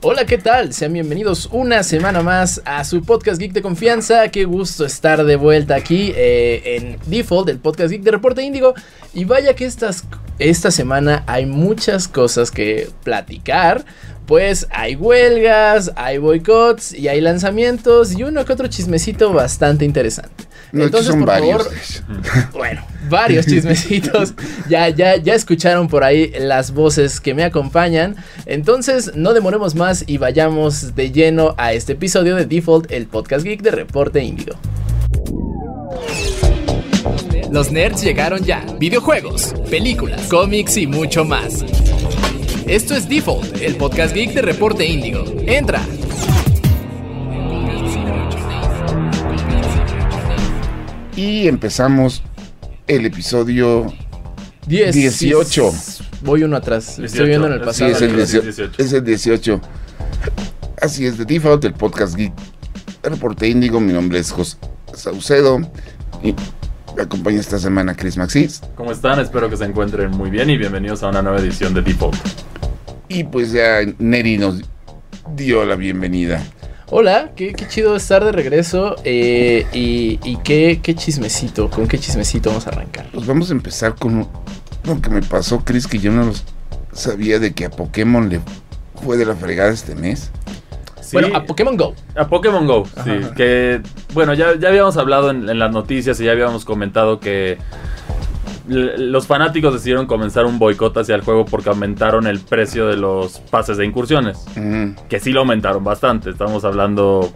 Hola, ¿qué tal? Sean bienvenidos una semana más a su podcast geek de confianza. Qué gusto estar de vuelta aquí eh, en Default, el podcast geek de Reporte Índigo. Y vaya que esta semana hay muchas cosas que platicar. Pues hay huelgas, hay boicots y hay lanzamientos y uno que otro chismecito bastante interesante. No, Entonces, son por varios. favor, bueno, varios chismecitos. Ya, ya, ya escucharon por ahí las voces que me acompañan. Entonces, no demoremos más y vayamos de lleno a este episodio de Default, el podcast geek de Reporte Índigo. Los nerds llegaron ya. Videojuegos, películas, cómics y mucho más. Esto es Default, el podcast geek de Reporte Índigo. Entra. Y empezamos el episodio. 10, 18. Voy uno atrás. 18. Estoy viendo en el Sí, Sí, pasado. es el, es el 18, 18. es el 18. Así es, de Default, el podcast geek. Reporte Índigo, mi nombre es José Saucedo. Y me acompaña esta semana Chris Maxis. ¿Cómo están? Espero que se encuentren muy bien y bienvenidos a una nueva edición de Default. Y pues ya Neri nos dio la bienvenida. Hola, qué, qué chido estar de regreso. eh, y y qué, qué chismecito, con qué chismecito vamos a arrancar. Pues vamos a empezar con lo que me pasó, Chris, que yo no los sabía de que a Pokémon le fue de la fregada este mes. Sí, Bueno, a Pokémon Go. a Pokémon Go, sí. Que, bueno, ya, ya habíamos hablado en, en las noticias y ya habíamos comentado que los fanáticos decidieron comenzar un boicot hacia el juego porque aumentaron el precio de los pases de incursiones. Que sí lo aumentaron bastante. Estamos hablando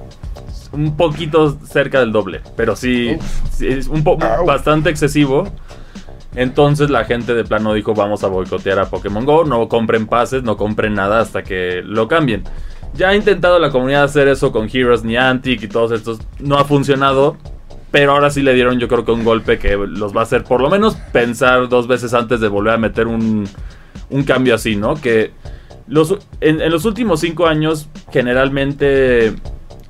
un poquito cerca del doble. Pero sí, sí es un po- bastante excesivo. Entonces la gente de plano dijo vamos a boicotear a Pokémon Go, no compren pases, no compren nada hasta que lo cambien. Ya ha intentado la comunidad hacer eso con Heroes, Niantic y todos estos, no ha funcionado, pero ahora sí le dieron yo creo que un golpe que los va a hacer por lo menos pensar dos veces antes de volver a meter un, un cambio así, ¿no? Que los, en, en los últimos cinco años generalmente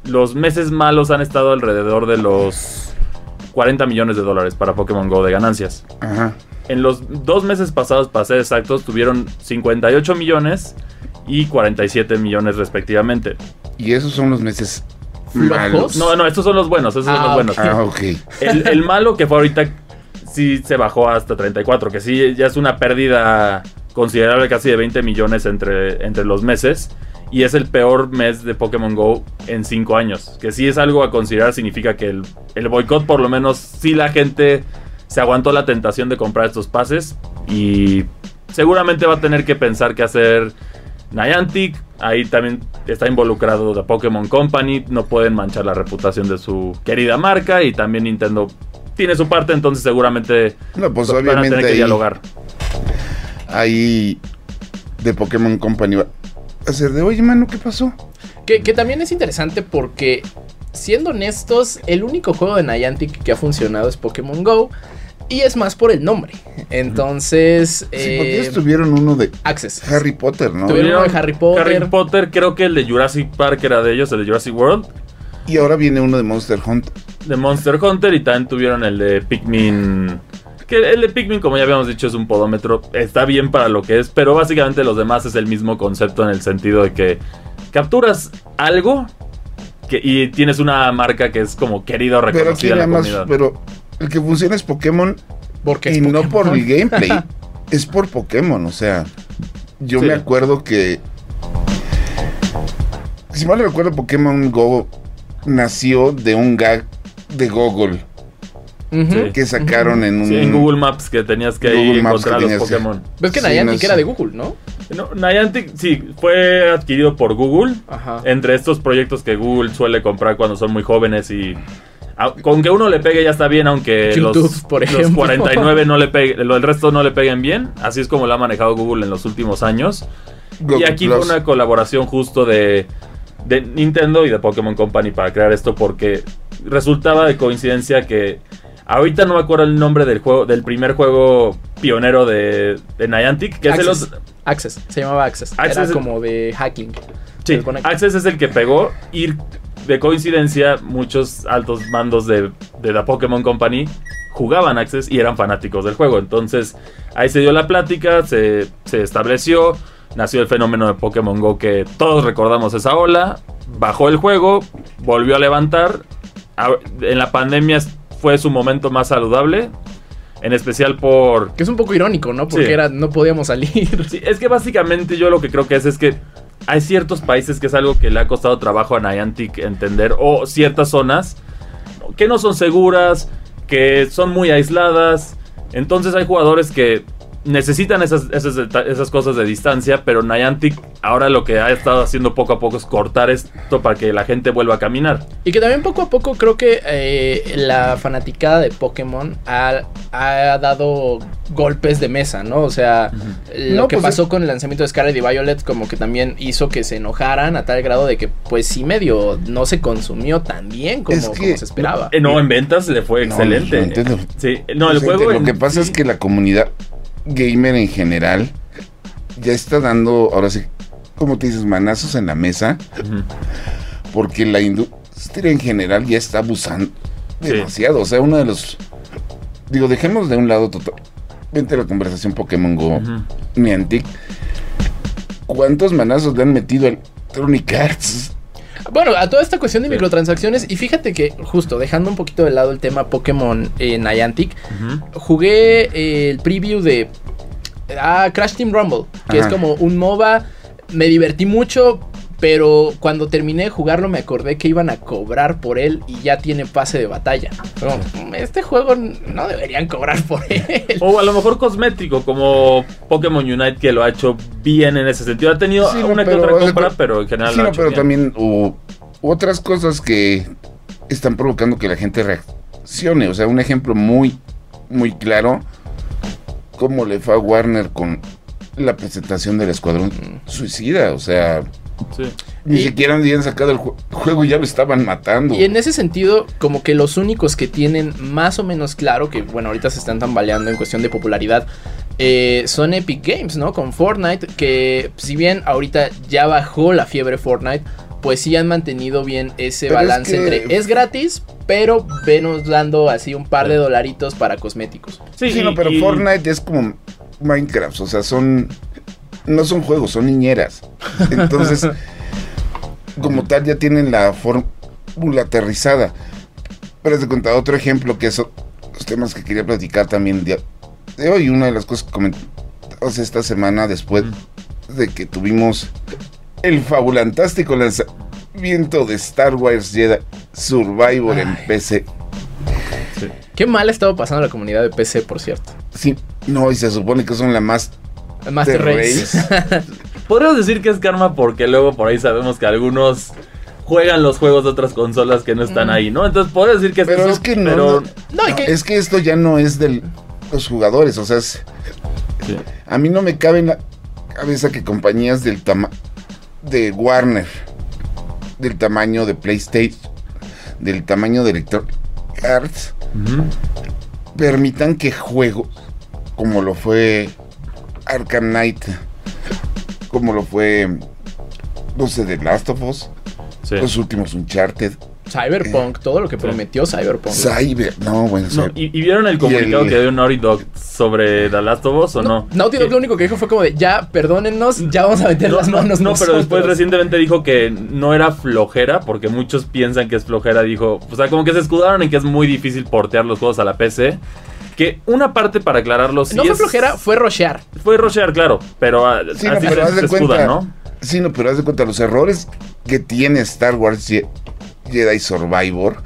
los meses malos han estado alrededor de los 40 millones de dólares para Pokémon Go de ganancias. Ajá. En los dos meses pasados, para ser exactos, tuvieron 58 millones y 47 millones respectivamente. Y esos son los meses ¿Flojos? malos. No, no, estos son los buenos, esos son Ah, los buenos. Ah, ok. El, el malo que fue ahorita sí se bajó hasta 34, que sí ya es una pérdida considerable, casi de 20 millones entre, entre los meses. Y es el peor mes de Pokémon Go en 5 años. Que sí es algo a considerar, significa que el, el boicot por lo menos sí la gente se aguantó la tentación de comprar estos pases. Y seguramente va a tener que pensar qué hacer Niantic. Ahí también está involucrado la Pokémon Company. No pueden manchar la reputación de su querida marca. Y también Nintendo tiene su parte, entonces seguramente No, pues van a obviamente tener que ahí, dialogar. ahí de Pokémon Company va a ser de, oye, mano, ¿qué pasó? Que, que también es interesante porque, siendo honestos, el único juego de Niantic que ha funcionado es Pokémon Go. Y es más por el nombre. Entonces, Sí, porque eh, ellos tuvieron uno de Access. Harry Potter, ¿no? Tuvieron- uno de Harry Potter. Harry Potter, creo que el de Jurassic Park era de ellos, el de Jurassic World. Y ahora viene uno de Monster Hunt. De Monster Hunter y también tuvieron el de Pikmin. Que el de Pikmin, como ya habíamos dicho, es un podómetro. Está bien para lo que es, pero básicamente los demás es el mismo concepto en el sentido de que capturas algo que, y tienes una marca que es como querida o Pero aquí reconocida en la nada más, comunidad. pero el que funciona es Pokémon Porque es y no por Pokémon. el gameplay, es por Pokémon, o sea, yo Sí. me acuerdo que si mal no recuerdo Pokémon Go nació de un gag de Google que sacaron en un Sí, en Google Maps que tenías que Google Maps encontrar que los Pokémon. Ves que Sí, Niantic no sé. era de Google, ¿no? No, Niantic, sí, fue adquirido por Google. Ajá. Entre estos proyectos que Google suele comprar cuando son muy jóvenes y... a- Con que uno le pegue ya está bien, aunque YouTube, los, por los ejemplo. 49 no le pegue, el resto no le peguen bien. Así es como lo ha manejado Google en los últimos años. Google y aquí Plus. fue una colaboración justo de, de Nintendo y de Pokémon Company para crear esto porque resultaba de coincidencia que ahorita no me acuerdo el nombre del juego del primer juego pionero de, de Niantic, que es Access. otro- Access, se llamaba Access. Access Era es- como de hacking. Sí. Access es el que pegó y de coincidencia muchos altos mandos de, de la Pokémon Company jugaban Access y eran fanáticos del juego. Entonces ahí se dio la plática, se, se estableció. nació el fenómeno de Pokémon Go que todos recordamos esa ola, bajó el juego, volvió a levantar, en la pandemia fue su momento más saludable, en especial por... Que es un poco irónico, ¿no? Porque Sí. era, no podíamos salir. Sí, es que básicamente yo lo que creo que es es que hay ciertos países que es algo que le ha costado trabajo a Niantic entender, o ciertas zonas que no son seguras, que son muy aisladas. Entonces hay jugadores que necesitan esas, esas, esas cosas de distancia, pero Niantic ahora lo que ha estado haciendo poco a poco es cortar esto para que la gente vuelva a caminar. Y que también poco a poco creo que eh, la fanaticada de Pokémon ha, ha dado golpes de mesa, ¿no? O sea, lo No, que pues pasó con el lanzamiento de Scarlet y Violet como que también hizo que se enojaran a tal grado de que pues sí medio no se consumió tan bien como, Es que- como se esperaba. Eh, no, en ventas le fue No, excelente. no entiendo. Sí, no, el juego... Lo en- que pasa es que la comunidad gamer en general ya está dando, ahora sí, como te dices, manazos en la mesa, porque la industria en general ya está abusando Sí. demasiado. O sea, uno de los. Digo, dejemos de un lado totalmente la conversación Pokémon Go, Ujú. Niantic. ¿Cuántos manazos le han metido al Electronic Arts? Bueno, a toda esta cuestión de Sí. microtransacciones y fíjate que justo dejando un poquito de lado el tema Pokémon Niantic, jugué eh, el preview de ah, Crash Team Rumble, que Ajá. es como un MOBA. Me divertí mucho, pero cuando terminé de jugarlo me acordé que iban a cobrar por él y ya tiene pase de batalla. Pero, este juego no deberían cobrar por él. O a lo mejor cosmético, como Pokémon Unite, que lo ha hecho bien en ese sentido. Ha tenido Sí, no, una que pero otra compra, pero en general Sí, lo ha no, hecho pero bien. también hubo otras cosas que están provocando que la gente reaccione. O sea, un ejemplo muy, muy claro, como le fue a Warner con la presentación del Escuadrón Suicida. O sea, Sí. ni Y- siquiera habían sacado el ju- juego y ya lo estaban matando. Y en ese sentido, como que los únicos que tienen más o menos claro, que bueno, ahorita se están tambaleando en cuestión de popularidad, eh, son Epic Games, ¿no? Con Fortnite, que si bien ahorita ya bajó la fiebre Fortnite, pues sí han mantenido bien ese Pero es balance que- entre es gratis, pero venos dando así un par de dolaritos para cosméticos. Sí, Sí, no, pero y- Fortnite es como Minecraft, o sea, son no son juegos, son niñeras. Entonces, como tal ya tienen la fórmula aterrizada. Pero te contar otro ejemplo que son los temas que quería platicar también de, de hoy, una de las cosas que comentamos esta semana después de que tuvimos el fabulantástico lanzamiento de Star Wars Jedi Survivor en. PC. sí. Qué mal ha estado pasando la comunidad de PC, por cierto. Sí, no, y se supone que son la más Master de Race. Podríamos decir que es karma porque luego por ahí sabemos que algunos juegan los juegos de otras consolas que no están Mm. ahí, ¿no? Entonces podría decir que es Pero es que no, pero- no, No, no, que- es que esto ya no es de los jugadores, o sea, es- Sí. a mí no me cabe en la cabeza que compañías del tamaño de Warner, del tamaño de PlayStation, del tamaño de Electronic Arts, permitan que juegos como lo fue Arkham Knight, como lo fue, no sé, The Last of Us, Sí. los últimos Uncharted, Cyberpunk, todo lo que prometió Cyberpunk. Cyber, no, bueno, No, ¿y, y vieron el comunicado el- que dio Naughty Dog sobre The Last of Us o no? Naughty Dog lo único que dijo fue como de, ya, perdónennos, ya vamos a meter No, las no, manos no, pero nosotros". después recientemente dijo que no era flojera, porque muchos piensan que es flojera. Dijo, o sea, como que se escudaron en que es muy difícil portear los juegos a la PC. Que una parte para aclararlo, sí no fue es- flojera, fue rushear. Fue rushear, claro, pero Sí, no, así pero se, haz de se escudan, cuenta, ¿no? Sí, no, pero haz de cuenta, los errores que tiene Star Wars Je- Jedi Survivor.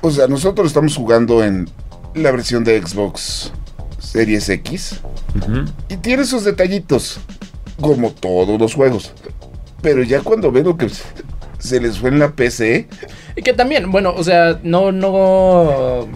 O sea, nosotros estamos jugando en la versión de Xbox Series X. Y tiene sus detallitos, como todos los juegos. Pero ya cuando ven lo que se les fue en la PC, Y que también, bueno, o sea, no, no...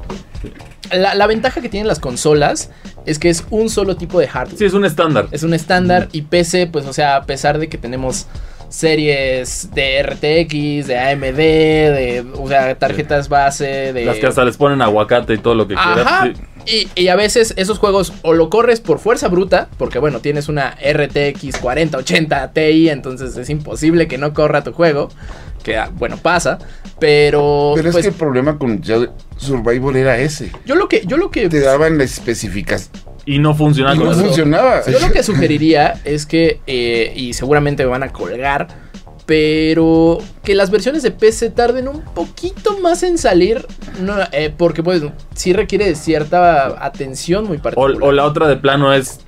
La, la ventaja que tienen las consolas es que es un solo tipo de hardware. Sí, es un estándar. Es un estándar y PC, pues, o sea, a pesar de que tenemos series de RTX, de AMD, de, o sea, tarjetas base, de... Las que hasta les ponen aguacate y todo lo que Ajá. quieras. sí. Y, y a veces esos juegos o lo corres por fuerza bruta, porque bueno, tienes una RTX 4080 Ti, entonces es imposible que no corra tu juego, que ah, bueno, pasa, pero, pero es pues que el problema con Survivor era ese. yo lo que yo lo que Te daban las especificaciones y no funcionaba Y con no eso. funcionaba. Yo lo que sugeriría es que, eh, y seguramente me van a colgar, pero que las versiones de PC tarden un poquito más en salir, no, eh, porque pues sí requiere de cierta atención muy O, particular. o la otra de plano es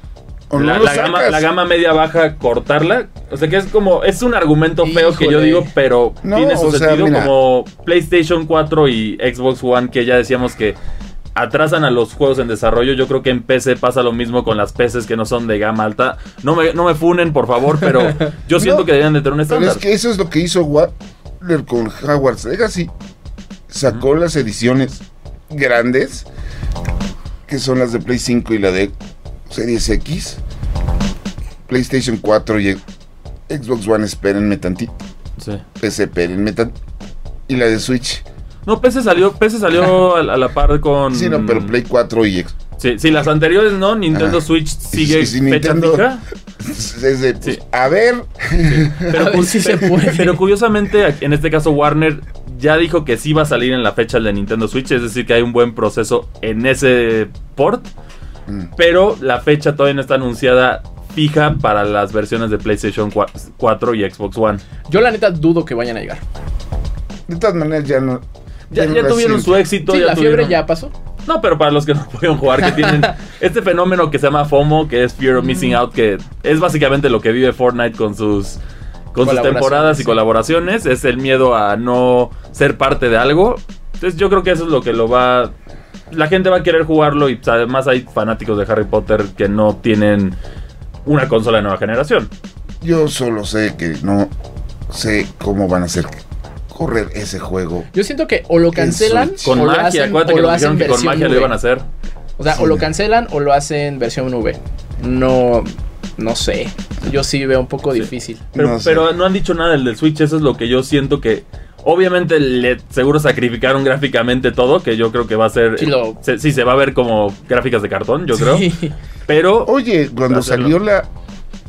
O la, gama, sacas. la gama media baja, cortarla. O sea que es como, es un argumento feo que yo digo, pero No, tiene su sea, sentido como PlayStation 4 y Xbox One, que ya decíamos que atrasan a los juegos en desarrollo. Yo creo que en PC pasa lo mismo con las PCs que no son de gama alta. No me, no me funen, por favor, pero yo siento No, que deberían de tener un Pero estándar. es que eso es lo que hizo Warner con Hogwarts Legacy. Sacó las ediciones grandes, que son las de Play 5 y la de Series X. PlayStation 4 y Xbox One, espérenme tantito. Sí. PC, espérenme tantito. Y la de Switch. No, PC salió, PC salió a, a la par con... Sí, no, pero Play 4 y X. Sí, sí, las anteriores no, Nintendo. Switch sigue si fecha Nintendo- fija. Desde, pues, Sí. a ver, Pero, A ver cu- si se puede. pero curiosamente, en este caso Warner ya dijo que sí va a salir en la fecha el de Nintendo Switch, es decir, que hay un buen proceso en ese port, Mm. pero la fecha todavía no está anunciada fija para las versiones de PlayStation 4 y Xbox One. Yo la neta dudo que vayan a llegar. de todas maneras ya no. Ya, tuvieron siento. su éxito. Sí, ya la fiebre ya pasó. No, pero para los que no pudieron jugar, que tienen este fenómeno que se llama FOMO, que es Fear of Missing Mm. Out, que es básicamente lo que vive Fortnite con sus con sus temporadas y sí. colaboraciones, es el miedo a no ser parte de algo. Entonces yo creo que eso es lo que lo va la gente va a querer jugarlo y además hay fanáticos de Harry Potter que no tienen una consola de nueva generación. Yo solo sé que no sé cómo van a hacer correr ese juego. Yo siento que o lo cancelan. Con o lo magia, hacen, acuérdate o que lo hacen que con magia lo V. iban a hacer. O sea, o lo cancelan o lo hacen versión V. No, no sé. Yo sí veo un poco Sí. difícil. Pero No no, sé. pero no han dicho nada del del Switch, eso es lo que yo siento que... Obviamente le seguro sacrificaron gráficamente todo, que yo creo que va a ser... Sí, lo- se, sí, se va a ver como gráficas de cartón, yo creo. Sí. Pero... Oye, cuando salió la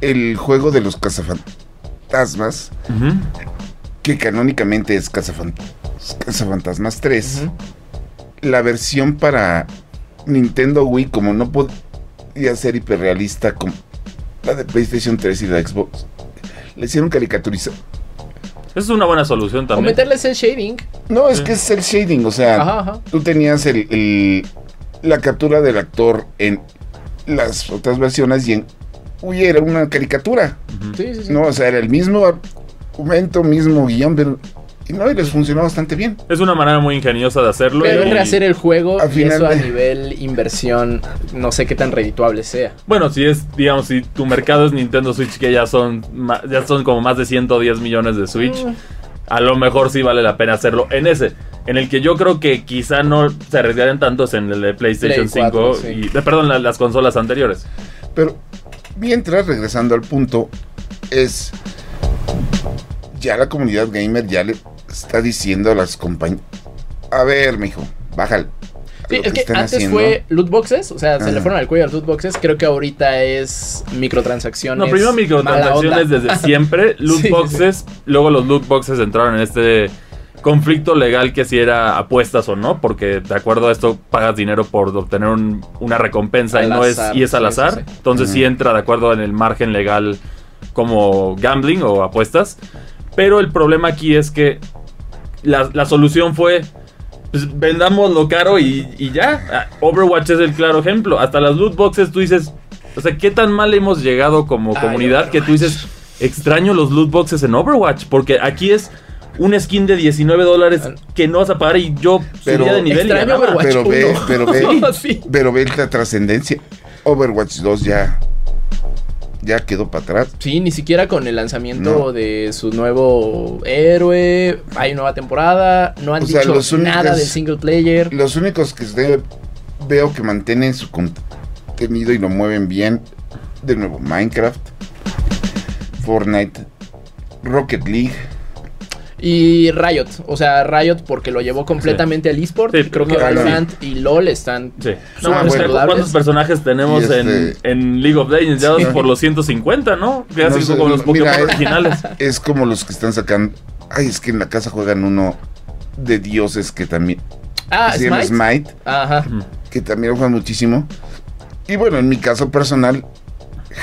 el juego de los cazafantasmas, que canónicamente es Cazafan- Cazafantasmas 3, Ujú. la versión para Nintendo Wii, como no podía ser hiperrealista como la de PlayStation 3 y la Xbox, le hicieron caricaturizar. Esa es una buena solución O también. meterles el shading. No, es Sí. que es el shading, o sea, Ajá, ajá. tú tenías el, el- la captura del actor en las otras versiones y en Wii era una caricatura. Sí, sí, sí. No, o sea, era el mismo argumento, mismo guion, pero y no, y les funcionó bastante bien. Es una manera muy ingeniosa de hacerlo. Pero y- es rehacer el juego Al y final eso a nivel inversión, no sé qué tan redituable sea. Bueno, si es, digamos, si tu mercado es Nintendo Switch, que ya son, ya son como más de 110 millones de Switch, Mm. a lo mejor sí vale la pena hacerlo en ese. En el que yo creo que quizá no se arriesgarían tantos en el de PlayStation Play 4, 5 sí. y, eh, perdón, la- las consolas anteriores. Pero mientras, regresando al punto, es ya la comunidad gamer ya le está diciendo a las compañías, a ver, mijo, bájale. Sí, lo es que están antes haciendo". fue loot boxes, o sea, se le fueron al cuello a los loot boxes. Creo que ahorita es microtransacciones. No, primero microtransacciones desde siempre, loot Sí, sí, boxes, luego los loot boxes entraron en este conflicto legal que si era apuestas o no, porque de acuerdo a esto pagas dinero por obtener un- una recompensa y no es y es al azar, sí, sí. entonces sí entra de acuerdo en el margen legal como gambling o apuestas, pero el problema aquí es que la, la solución fue pues, vendámoslo caro y, y ya. Ah, Overwatch es el claro ejemplo. Hasta las loot boxes tú dices, o sea, ¿qué tan mal hemos llegado como Ay, comunidad que tú dices, extraño los loot boxes en Overwatch? Porque aquí es un skin de 19 dólares que no vas a pagar y yo Pero- subía de nivel y Extraño. Overwatch Pero ve, pero ve, Sí. pero ve la trascendencia. Overwatch 2 ya, ya quedó para atrás. Sí, ni siquiera con el lanzamiento No. de su nuevo héroe. Hay nueva temporada. No han O sea, dicho los únicos- nada del single player. Los únicos que veo que mantienen su contenido y lo mueven bien, de nuevo, Minecraft, Fortnite, Rocket League. Y Riot. O sea, Riot porque lo llevó completamente al eSport. Sí, creo que Valorant y LOL están. Sí. No, pues, bueno. ¿Cuántos personajes tenemos este- en, en League of Legends? Ya por los 150, ¿no? Ya No así sé, como los Pokémon originales. Es como los que están sacando. Ay, es que en la casa juegan uno de dioses que también. Ah, se llama Smite. Smite, Ajá. Que también lo juegan muchísimo. Y bueno, en mi caso personal,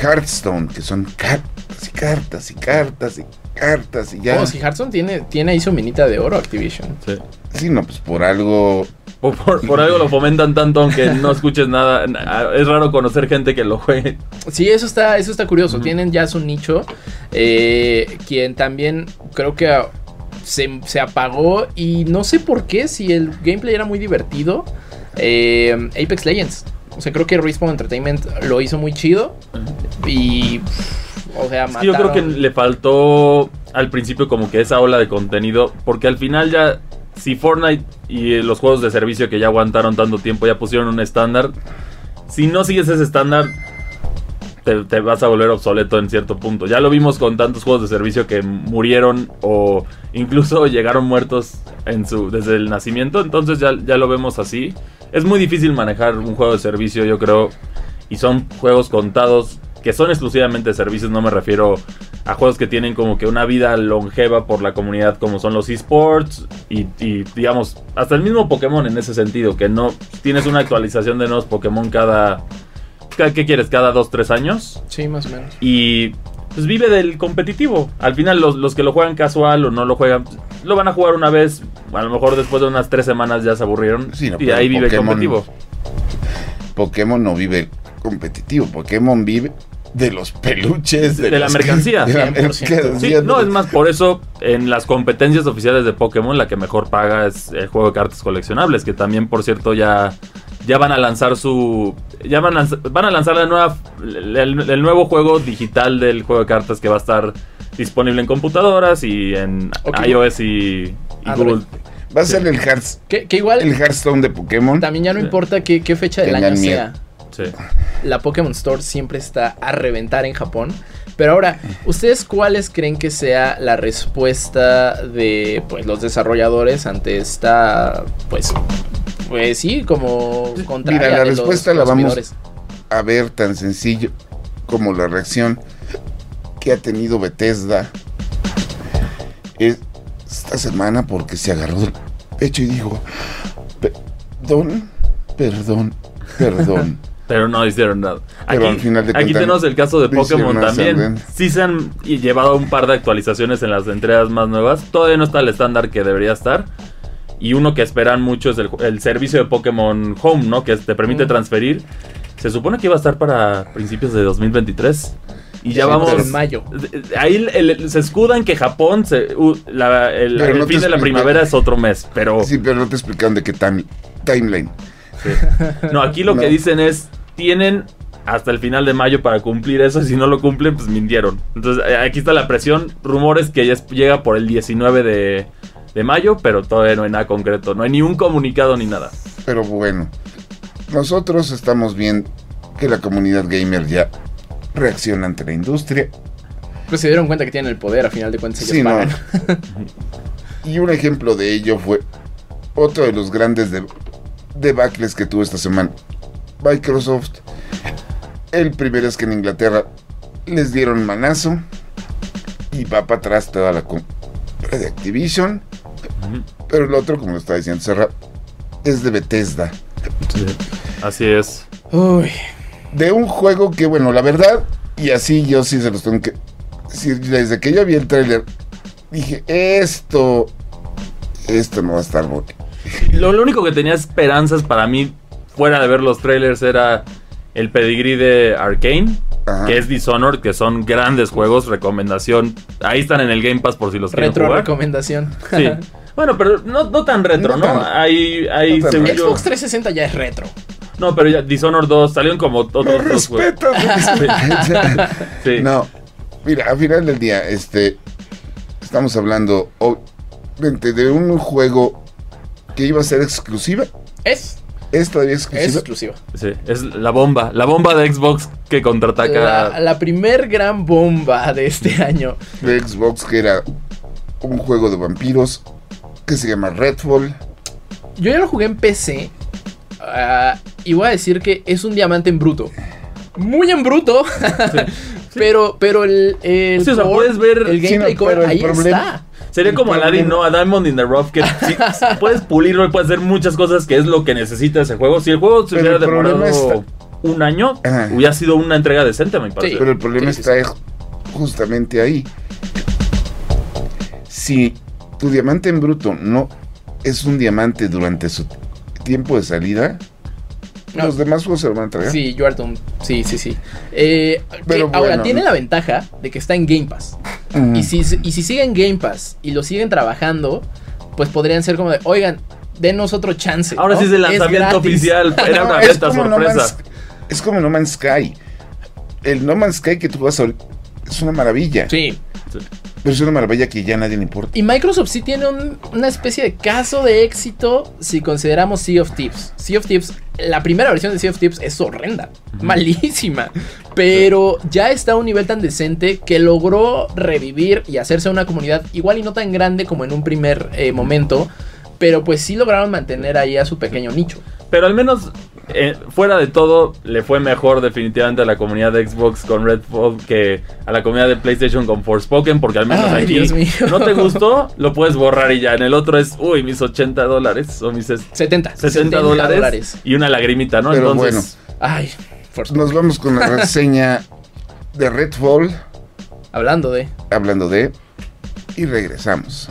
Hearthstone, que son cartas y cartas y cartas y cartas y ya. Oh, si Hearthstone tiene, tiene ahí su minita de oro Activision. Sí. Sí, no, pues por algo. O por, por algo lo fomentan tanto aunque no escuches nada. Es raro conocer gente que lo juegue. Sí, eso está, eso está curioso. Tienen ya su nicho. eh, quien también creo que se, se apagó. Y no sé por qué, si el gameplay era muy divertido. eh, Apex Legends. O sea, creo que Respawn Entertainment lo hizo muy chido. Y. o sea, que yo creo que le faltó al principio como que esa ola de contenido, porque al final ya, si Fortnite y los juegos de servicio que ya aguantaron tanto tiempo ya pusieron un estándar, si no sigues ese estándar, te, te vas a volver obsoleto en cierto punto. Ya lo vimos con tantos juegos de servicio que murieron o incluso llegaron muertos en su, desde el nacimiento, entonces ya, ya lo vemos así. Es muy difícil manejar un juego de servicio, yo creo, y son juegos contados que son exclusivamente de servicios, no me refiero a juegos que tienen como que una vida longeva por la comunidad como son los esports y, y, digamos hasta el mismo Pokémon en ese sentido, que no tienes una actualización de nuevos Pokémon cada... ca- ¿Qué quieres? ¿Cada 2-3 años? Sí, más o menos. Y pues vive del competitivo. Al final los, los que lo juegan casual o no lo juegan, lo van a jugar una vez, a lo mejor después de unas 3 semanas ya se aburrieron Sí, no, y ahí vive el competitivo. Pokémon no vive competitivo. Pokémon vive de los peluches. De la mercancía. de la 100%. mercancía. Sí, no, es más, por eso en las competencias oficiales de Pokémon la que mejor paga es el juego de cartas coleccionables, que también, por cierto, ya, ya van a lanzar su... Ya van a, van a lanzar la nueva, el, el nuevo juego digital del juego de cartas que va a estar disponible en computadoras y en iOS y. Google. Va a ser el, Hearts, Que, que igual el Hearthstone de Pokémon. también ya no Sí. importa qué, qué fecha del Tengan año miedo. sea. Sí. la Pokémon Store siempre está a reventar en Japón. Pero ahora, ¿ustedes cuáles creen que sea la respuesta de pues, los desarrolladores ante esta, pues, pues sí, como contraria Mira, la respuesta la vamos- a ver tan sencillo como la reacción que ha tenido Bethesda esta semana porque se agarró del pecho y dijo, perdón, perdón, perdón. Pero no hicieron nada. Pero Aquí, al final de aquí tenemos el caso de Pokémon también. Sí se han llevado un par de actualizaciones en las entregas más nuevas. Todavía no está el estándar que debería estar. Y uno que esperan mucho es el, el servicio de Pokémon Home, ¿no? Que te permite Mm. transferir. Se supone que iba a estar para principios de 2023. Y ya Sí, vamos. en mayo. Ahí el- el- se escudan que Japón, se- la- el, el no fin de la explican. primavera es otro mes. Pero Sí, pero no te explicaron de qué time- timeline. No, aquí lo No. que dicen es, tienen hasta el final de mayo para cumplir eso y si no lo cumplen, pues mintieron. Entonces, eh, aquí está la presión. Rumores que ya es- llega por el 19 de, de mayo, pero todavía no hay nada concreto. No hay ni un comunicado ni nada. Pero bueno, nosotros estamos bien que la comunidad gamer ya reacciona ante la industria. Pues se dieron cuenta que tienen el poder, a final de cuentas ellos Sí, no. Y un ejemplo de ello fue otro de los grandes de- debacles que tuvo esta semana. Microsoft. El primero es que en Inglaterra les dieron manazo. Y va para atrás toda la compra de Activision. Pero el otro, como lo estaba diciendo Serra, es de Bethesda. Así es. Uy, De un juego que, bueno, la verdad, y así yo sí se los tengo que decir, desde que yo vi el tráiler, dije, esto, esto no va a estar bueno. Lo, lo único que tenía esperanzas para mí, fuera de ver los trailers, era el pedigrí de Arkane. Ajá. Que es Dishonored, que son grandes juegos, recomendación. Ahí están en el Game Pass por si los quieren retro jugar. recomendación. Sí. Bueno, pero no, no tan retro, No ¿no? tan- Hay, hay no retro. Xbox 360 ya es retro. No, pero ya Dishonored 2 salieron como otros Me dos juegos. Sí. No, mira, al final del día, este, estamos hablando obviamente de un juego que iba a ser exclusiva. Es, Es todavía es exclusiva. exclusiva. Sí, es la bomba. La bomba de Xbox que contraataca. La, la primer gran bomba de este año. de Xbox que era un juego de vampiros que se llama Redfall. Yo ya lo jugué en PC. ah, y voy a decir que es un diamante en bruto. Muy en bruto. pero, pero el, el Sí, o sea, core, puedes ver- el Sí, gameplay no, core, pero el ahí problema- está. Sería como El Aladdin, ¿no? A Diamond in the Rough, que sí, puedes pulirlo y puedes hacer muchas cosas que es lo que necesita ese juego. Si el juego se hubiera demorado un año, Ajá. hubiera sido una entrega decente, me parece. Pero el problema Sí, sí, está justamente ahí. Si tu diamante en bruto no es un diamante durante su tiempo de salida, No. los demás juegos se lo van a entregar. Sí, Doomed. Sí, sí, sí. Eh, que Pero ahora, tiene no- la ventaja de que está en Game Pass. Mm. Y, si, y si siguen Game Pass y lo siguen trabajando, pues podrían ser como de, oigan, denos otro chance. Ahora ¿no? sí es el lanzamiento gratis". oficial. Era una venta No sorpresa. Man's- es como No Man's Sky. El No Man's Sky que tú vas a... Es una maravilla. Sí. Pero es una maravilla que ya a nadie le importa. Y Microsoft sí tiene un- una especie de caso de éxito si consideramos Sea of Thieves. Sea of Thieves, la primera versión de Sea of Thieves es horrenda, malísima, pero ya está a un nivel tan decente que logró revivir y hacerse una comunidad igual y no tan grande como en un primer eh, momento, pero pues sí lograron mantener ahí a su pequeño nicho. Pero al menos, eh, fuera de todo, le fue mejor definitivamente a la comunidad de Xbox con Redfall que a la comunidad de PlayStation con Forspoken, porque al menos Ay, aquí Dios mío. no te gustó, lo puedes borrar y ya. En el otro es, uy, mis 80 dólares o mis es- 70. 60 dólares y una lagrimita, ¿no? Pero Entonces, Ay, Forspoken. Nos vamos con la reseña de Redfall, hablando de... hablando de... Y regresamos.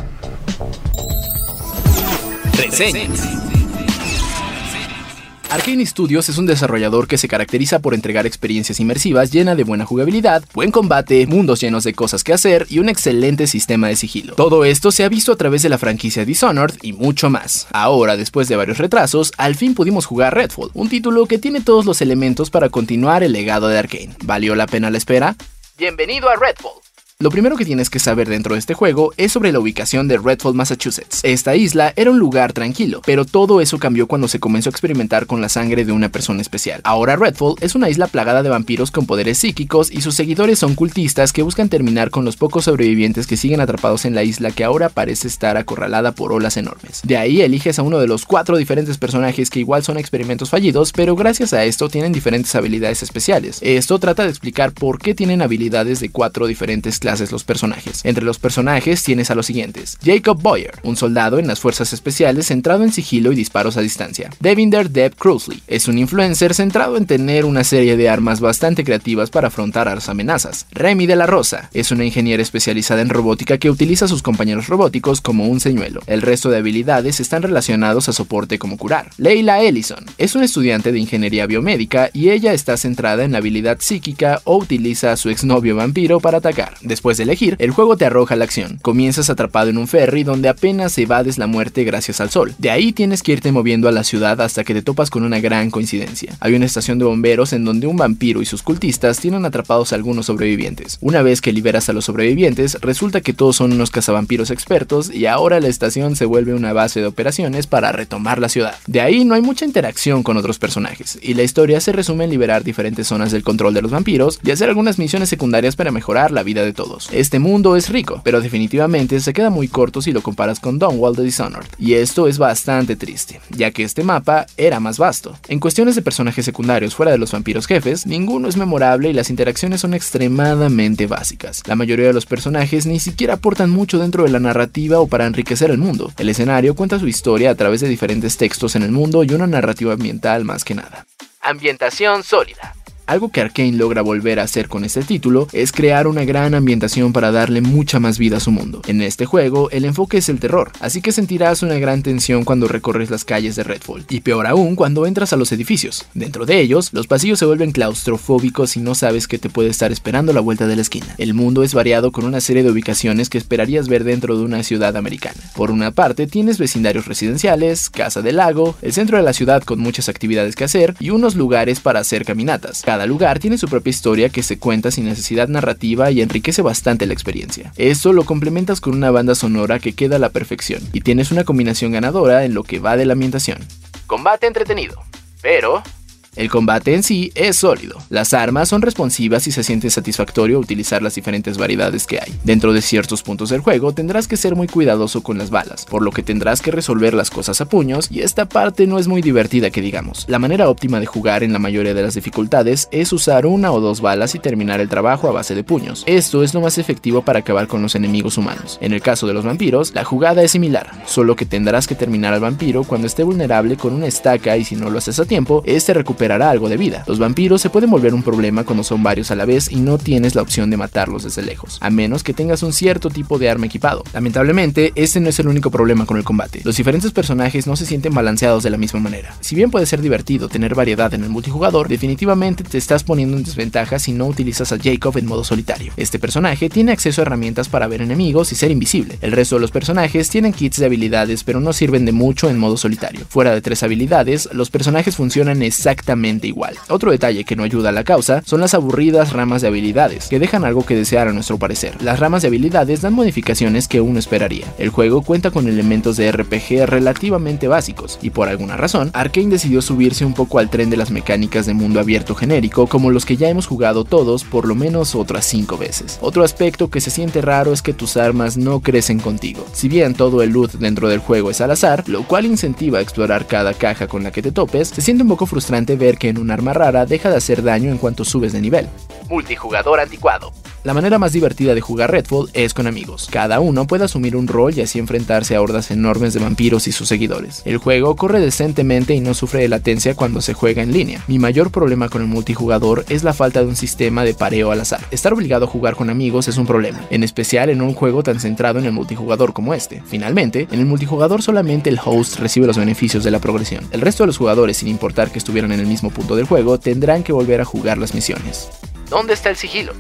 Arkane Studios es un desarrollador que se caracteriza por entregar experiencias inmersivas llena de buena jugabilidad, buen combate, mundos llenos de cosas que hacer y un excelente sistema de sigilo. Todo esto se ha visto a través de la franquicia Dishonored y mucho más. Ahora, después de varios retrasos, al fin pudimos jugar Redfall, un título que tiene todos los elementos para continuar el legado de Arkane. ¿Valió la pena la espera? Bienvenido a Redfall. Lo primero que tienes que saber dentro de este juego es sobre la ubicación de Redfall, Massachusetts. Esta isla era un lugar tranquilo, pero todo eso cambió cuando se comenzó a experimentar con la sangre de una persona especial. Ahora Redfall es una isla plagada de vampiros con poderes psíquicos y sus seguidores son cultistas que buscan terminar con los pocos sobrevivientes que siguen atrapados en la isla que ahora parece estar acorralada por olas enormes. De ahí eliges a uno de los cuatro diferentes personajes que igual son experimentos fallidos, pero gracias a esto tienen diferentes habilidades especiales. Esto trata de explicar por qué tienen habilidades de cuatro diferentes clases los personajes. Entre los personajes tienes a los siguientes: Jacob Boyer, un soldado en las fuerzas especiales centrado en sigilo y disparos a distancia. Devinder Deb Crusley es un influencer centrado en tener una serie de armas bastante creativas para afrontar a las amenazas. Remy de la Rosa es una ingeniera especializada en robótica que utiliza a sus compañeros robóticos como un señuelo. El resto de habilidades están relacionados a soporte como curar. Leila Ellison es una estudiante de ingeniería biomédica y ella está centrada en la habilidad psíquica o utiliza a su exnovio vampiro para atacar. Después de elegir, el juego te arroja la acción. Comienzas atrapado en un ferry donde apenas evades la muerte gracias al sol. De ahí tienes que irte moviendo a la ciudad hasta que te topas con una gran coincidencia. Hay una estación de bomberos en donde un vampiro y sus cultistas tienen atrapados a algunos sobrevivientes. Una vez que liberas a los sobrevivientes, resulta que todos son unos cazavampiros expertos y ahora la estación se vuelve una base de operaciones para retomar la ciudad. De ahí no hay mucha interacción con otros personajes y la historia se resume en liberar diferentes zonas del control de los vampiros y hacer algunas misiones secundarias para mejorar la vida de todos. Este mundo es rico, pero definitivamente se queda muy corto si lo comparas con Dawnwall de Dishonored, y esto es bastante triste, ya que este mapa era más vasto. En cuestiones de personajes secundarios fuera de los vampiros jefes, ninguno es memorable y las interacciones son extremadamente básicas. La mayoría de los personajes ni siquiera aportan mucho dentro de la narrativa o para enriquecer el mundo. El escenario cuenta su historia a través de diferentes textos en el mundo y una narrativa ambiental más que nada. Ambientación sólida. Algo que Arkane logra volver a hacer con este título es crear una gran ambientación para darle mucha más vida a su mundo. En este juego, el enfoque es el terror, así que sentirás una gran tensión cuando recorres las calles de Redfall, y peor aún cuando entras a los edificios. Dentro de ellos, los pasillos se vuelven claustrofóbicos y no sabes qué te puede estar esperando la vuelta de la esquina. El mundo es variado con una serie de ubicaciones que esperarías ver dentro de una ciudad americana. Por una parte, tienes vecindarios residenciales, casa del lago, el centro de la ciudad con muchas actividades que hacer y unos lugares para hacer caminatas. Cada lugar tiene su propia historia que se cuenta sin necesidad narrativa y enriquece bastante la experiencia. Esto lo complementas con una banda sonora que queda a la perfección y tienes una combinación ganadora en lo que va de la ambientación. Combate entretenido, pero el combate en sí es sólido. Las armas son responsivas y se siente satisfactorio utilizar las diferentes variedades que hay. Dentro de ciertos puntos del juego tendrás que ser muy cuidadoso con las balas, por lo que tendrás que resolver las cosas a puños y esta parte no es muy divertida que digamos. La manera óptima de jugar en la mayoría de las dificultades es usar una o dos balas y terminar el trabajo a base de puños. Esto es lo más efectivo para acabar con los enemigos humanos. En el caso de los vampiros, la jugada es similar, solo que tendrás que terminar al vampiro cuando esté vulnerable con una estaca y si no lo haces a tiempo, este recupera recuperará algo de vida. Los vampiros se pueden volver un problema cuando son varios a la vez y no tienes la opción de matarlos desde lejos, a menos que tengas un cierto tipo de arma equipado. Lamentablemente, este no es el único problema con el combate. Los diferentes personajes no se sienten balanceados de la misma manera. Si bien puede ser divertido tener variedad en el multijugador, definitivamente te estás poniendo en desventaja si no utilizas a Jacob en modo solitario. Este personaje tiene acceso a herramientas para ver enemigos y ser invisible. El resto de los personajes tienen kits de habilidades pero no sirven de mucho en modo solitario. Fuera de tres habilidades, los personajes funcionan exactamente igual. Otro detalle que no ayuda a la causa son las aburridas ramas de habilidades, que dejan algo que desear a nuestro parecer. Las ramas de habilidades dan modificaciones que uno esperaría. El juego cuenta con elementos de RPG relativamente básicos, y por alguna razón, Arkane decidió subirse un poco al tren de las mecánicas de mundo abierto genérico como los que ya hemos jugado todos por lo menos otras 5 veces. Otro aspecto que se siente raro es que tus armas no crecen contigo. Si bien todo el loot dentro del juego es al azar, lo cual incentiva a explorar cada caja con la que te topes, se siente un poco frustrante ver que en un arma rara deja de hacer daño en cuanto subes de nivel. Multijugador anticuado. La manera más divertida de jugar Redfall es con amigos. Cada uno puede asumir un rol y así enfrentarse a hordas enormes de vampiros y sus seguidores. El juego corre decentemente y no sufre de latencia cuando se juega en línea. Mi mayor problema con el multijugador es la falta de un sistema de pareo al azar. Estar obligado a jugar con amigos es un problema, en especial en un juego tan centrado en el multijugador como este. Finalmente, en el multijugador solamente el host recibe los beneficios de la progresión. El resto de los jugadores, sin importar que estuvieran en el mismo punto del juego, tendrán que volver a jugar las misiones. ¿Dónde está el sigilo?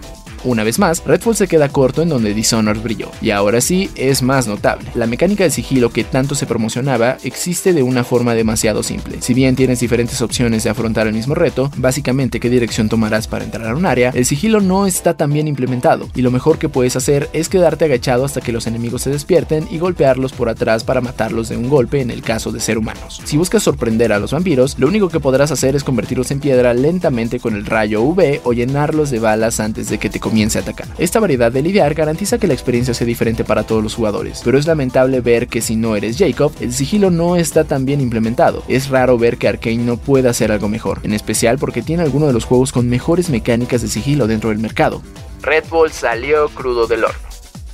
Una vez más, Redfall se queda corto en donde Dishonored brilló, y ahora sí es más notable. La mecánica de sigilo que tanto se promocionaba existe de una forma demasiado simple. Si bien tienes diferentes opciones de afrontar el mismo reto, básicamente qué dirección tomarás para entrar a un área, el sigilo no está tan bien implementado, y lo mejor que puedes hacer es quedarte agachado hasta que los enemigos se despierten y golpearlos por atrás para matarlos de un golpe en el caso de ser humanos. Si buscas sorprender a los vampiros, lo único que podrás hacer es convertirlos en piedra lentamente con el rayo UV o llenarlos de balas antes de que te comience a atacar. Esta variedad de lidiar garantiza que la experiencia sea diferente para todos los jugadores, pero es lamentable ver que si no eres Jacob, el sigilo no está tan bien implementado. Es raro ver que Arkane no pueda hacer algo mejor, en especial porque tiene alguno de los juegos con mejores mecánicas de sigilo dentro del mercado. Red Bull salió crudo del horno.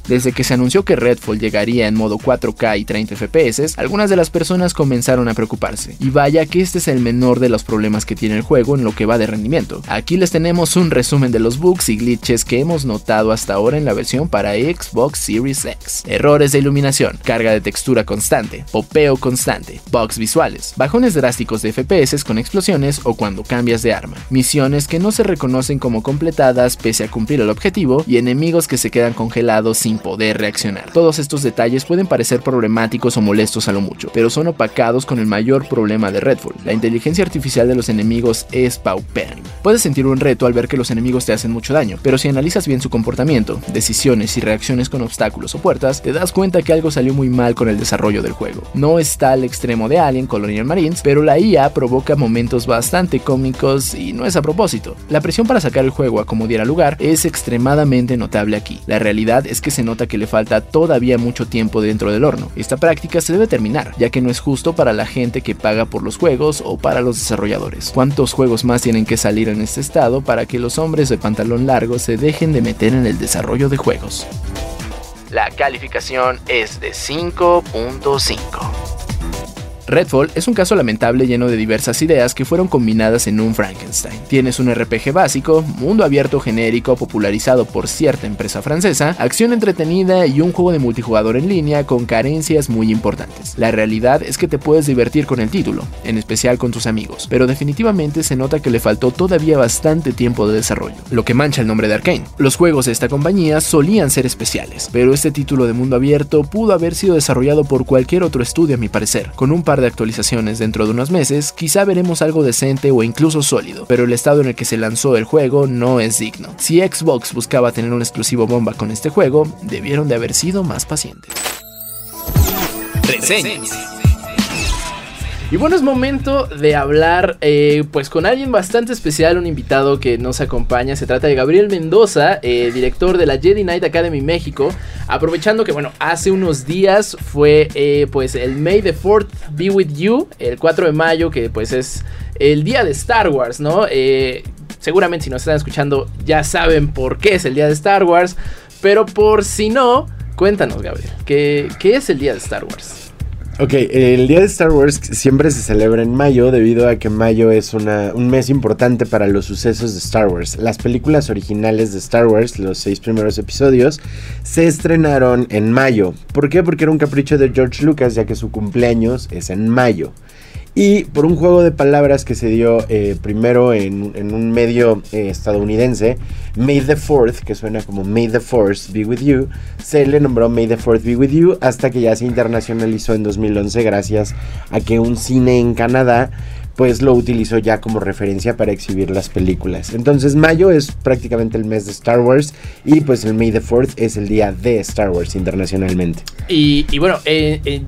Desde que se anunció que Redfall llegaría en modo 4K y 30 FPS, algunas de las personas comenzaron a preocuparse. Y vaya que este es el menor de los problemas que tiene el juego en lo que va de rendimiento. Aquí les tenemos un resumen de los bugs y glitches que hemos notado hasta ahora en la versión para Xbox Series X. Errores de iluminación, carga de textura constante, popeo constante, bugs visuales, bajones drásticos de FPS con explosiones o cuando cambias de arma, misiones que no se reconocen como completadas pese a cumplir el objetivo y enemigos que se quedan congelados sin poder reaccionar. Todos estos detalles pueden parecer problemáticos o molestos a lo mucho, pero son opacados con el mayor problema de Redfall. La inteligencia artificial de los enemigos es paupérrima. Puedes sentir un reto al ver que los enemigos te hacen mucho daño, pero si analizas bien su comportamiento, decisiones y reacciones con obstáculos o puertas, te das cuenta que algo salió muy mal con el desarrollo del juego. No está al extremo de Alien Colonial Marines, pero la IA provoca momentos bastante cómicos y no es a propósito. La presión para sacar el juego a como diera lugar es extremadamente notable aquí. La realidad es que se nota que le falta todavía mucho tiempo dentro del horno. Esta práctica se debe terminar, ya que no es justo para la gente que paga por los juegos o para los desarrolladores. ¿Cuántos juegos más tienen que salir en este estado para que los hombres de pantalón largo se dejen de meter en el desarrollo de juegos? La calificación es de 5.5. Redfall es un caso lamentable lleno de diversas ideas que fueron combinadas en un Frankenstein. Tienes un RPG básico, mundo abierto genérico popularizado por cierta empresa francesa, acción entretenida y un juego de multijugador en línea con carencias muy importantes. La realidad es que te puedes divertir con el título, en especial con tus amigos, pero definitivamente se nota que le faltó todavía bastante tiempo de desarrollo, lo que mancha el nombre de Arkane. Los juegos de esta compañía solían ser especiales, pero este título de mundo abierto pudo haber sido desarrollado por cualquier otro estudio a mi parecer, con un par de actualizaciones dentro de unos meses, quizá veremos algo decente o incluso sólido, pero el estado en el que se lanzó el juego no es digno. Si Xbox buscaba tener un exclusivo bomba con este juego, debieron de haber sido más pacientes. Reseñas. Y bueno, es momento de hablar eh, pues con alguien bastante especial, un invitado que nos acompaña. Se trata de Gabriel Mendoza, eh, director de la Jedi Knight Academy México. Aprovechando que bueno, hace unos días fue eh, pues el May the 4th Be With You, el 4 de mayo, que pues es el día de Star Wars, ¿no? seguramente si nos están escuchando ya saben por qué es el día de Star Wars. Pero por si no, cuéntanos Gabriel, ¿qué, qué es el día de Star Wars? Ok, el día de Star Wars siempre se celebra en mayo debido a que mayo es una, un mes importante para los sucesos de Star Wars. Las películas originales de Star Wars, los seis primeros episodios, se estrenaron en mayo. ¿Por qué? Porque era un capricho de George Lucas ya que su cumpleaños es en mayo. Y por un juego de palabras que se dio eh, primero en, en un medio eh, estadounidense, May the Fourth, que suena como May the Force be with you, se le nombró May the Fourth be with you hasta que ya se internacionalizó en 2011 gracias a que un cine en Canadá pues lo utilizó ya como referencia para exhibir las películas. Entonces mayo es prácticamente el mes de Star Wars y pues el May the Fourth es el día de Star Wars internacionalmente. Y, y bueno, eh, eh,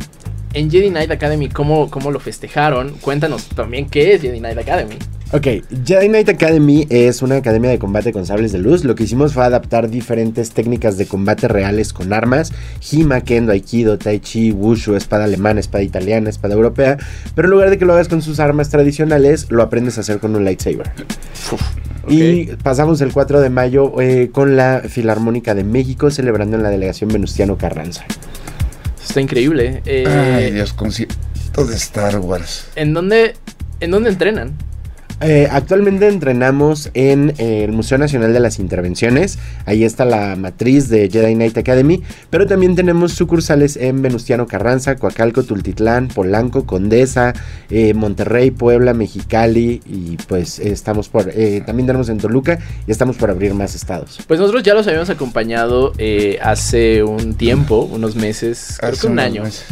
en Jedi Knight Academy, ¿cómo, ¿cómo lo festejaron? Cuéntanos también qué es Jedi Knight Academy. Ok, Jedi Knight Academy es una academia de combate con sables de luz. Lo que hicimos fue adaptar diferentes técnicas de combate reales con armas: Hima, Kendo, Aikido, Tai Chi, Wushu, espada alemana, espada italiana, espada europea. Pero en lugar de que lo hagas con sus armas tradicionales, lo aprendes a hacer con un lightsaber. Y pasamos el 4 de mayo eh, con la Filarmónica de México celebrando en la delegación Venustiano Carranza. Está increíble. Eh, Ay, Dios, concierto de Star Wars. ¿en, dónde, ¿En dónde entrenan? Eh, actualmente entrenamos en eh, el Museo Nacional de las Intervenciones. Ahí está la matriz de Jedi Knight Academy. Pero también tenemos sucursales en Venustiano Carranza, Coacalco, Tultitlán, Polanco, Condesa, eh, Monterrey, Puebla, Mexicali. Y pues eh, estamos por. eh, también tenemos en Toluca y estamos por abrir más estados. Pues nosotros ya los habíamos acompañado eh, hace un tiempo, unos meses, creo Hace que un año. meses.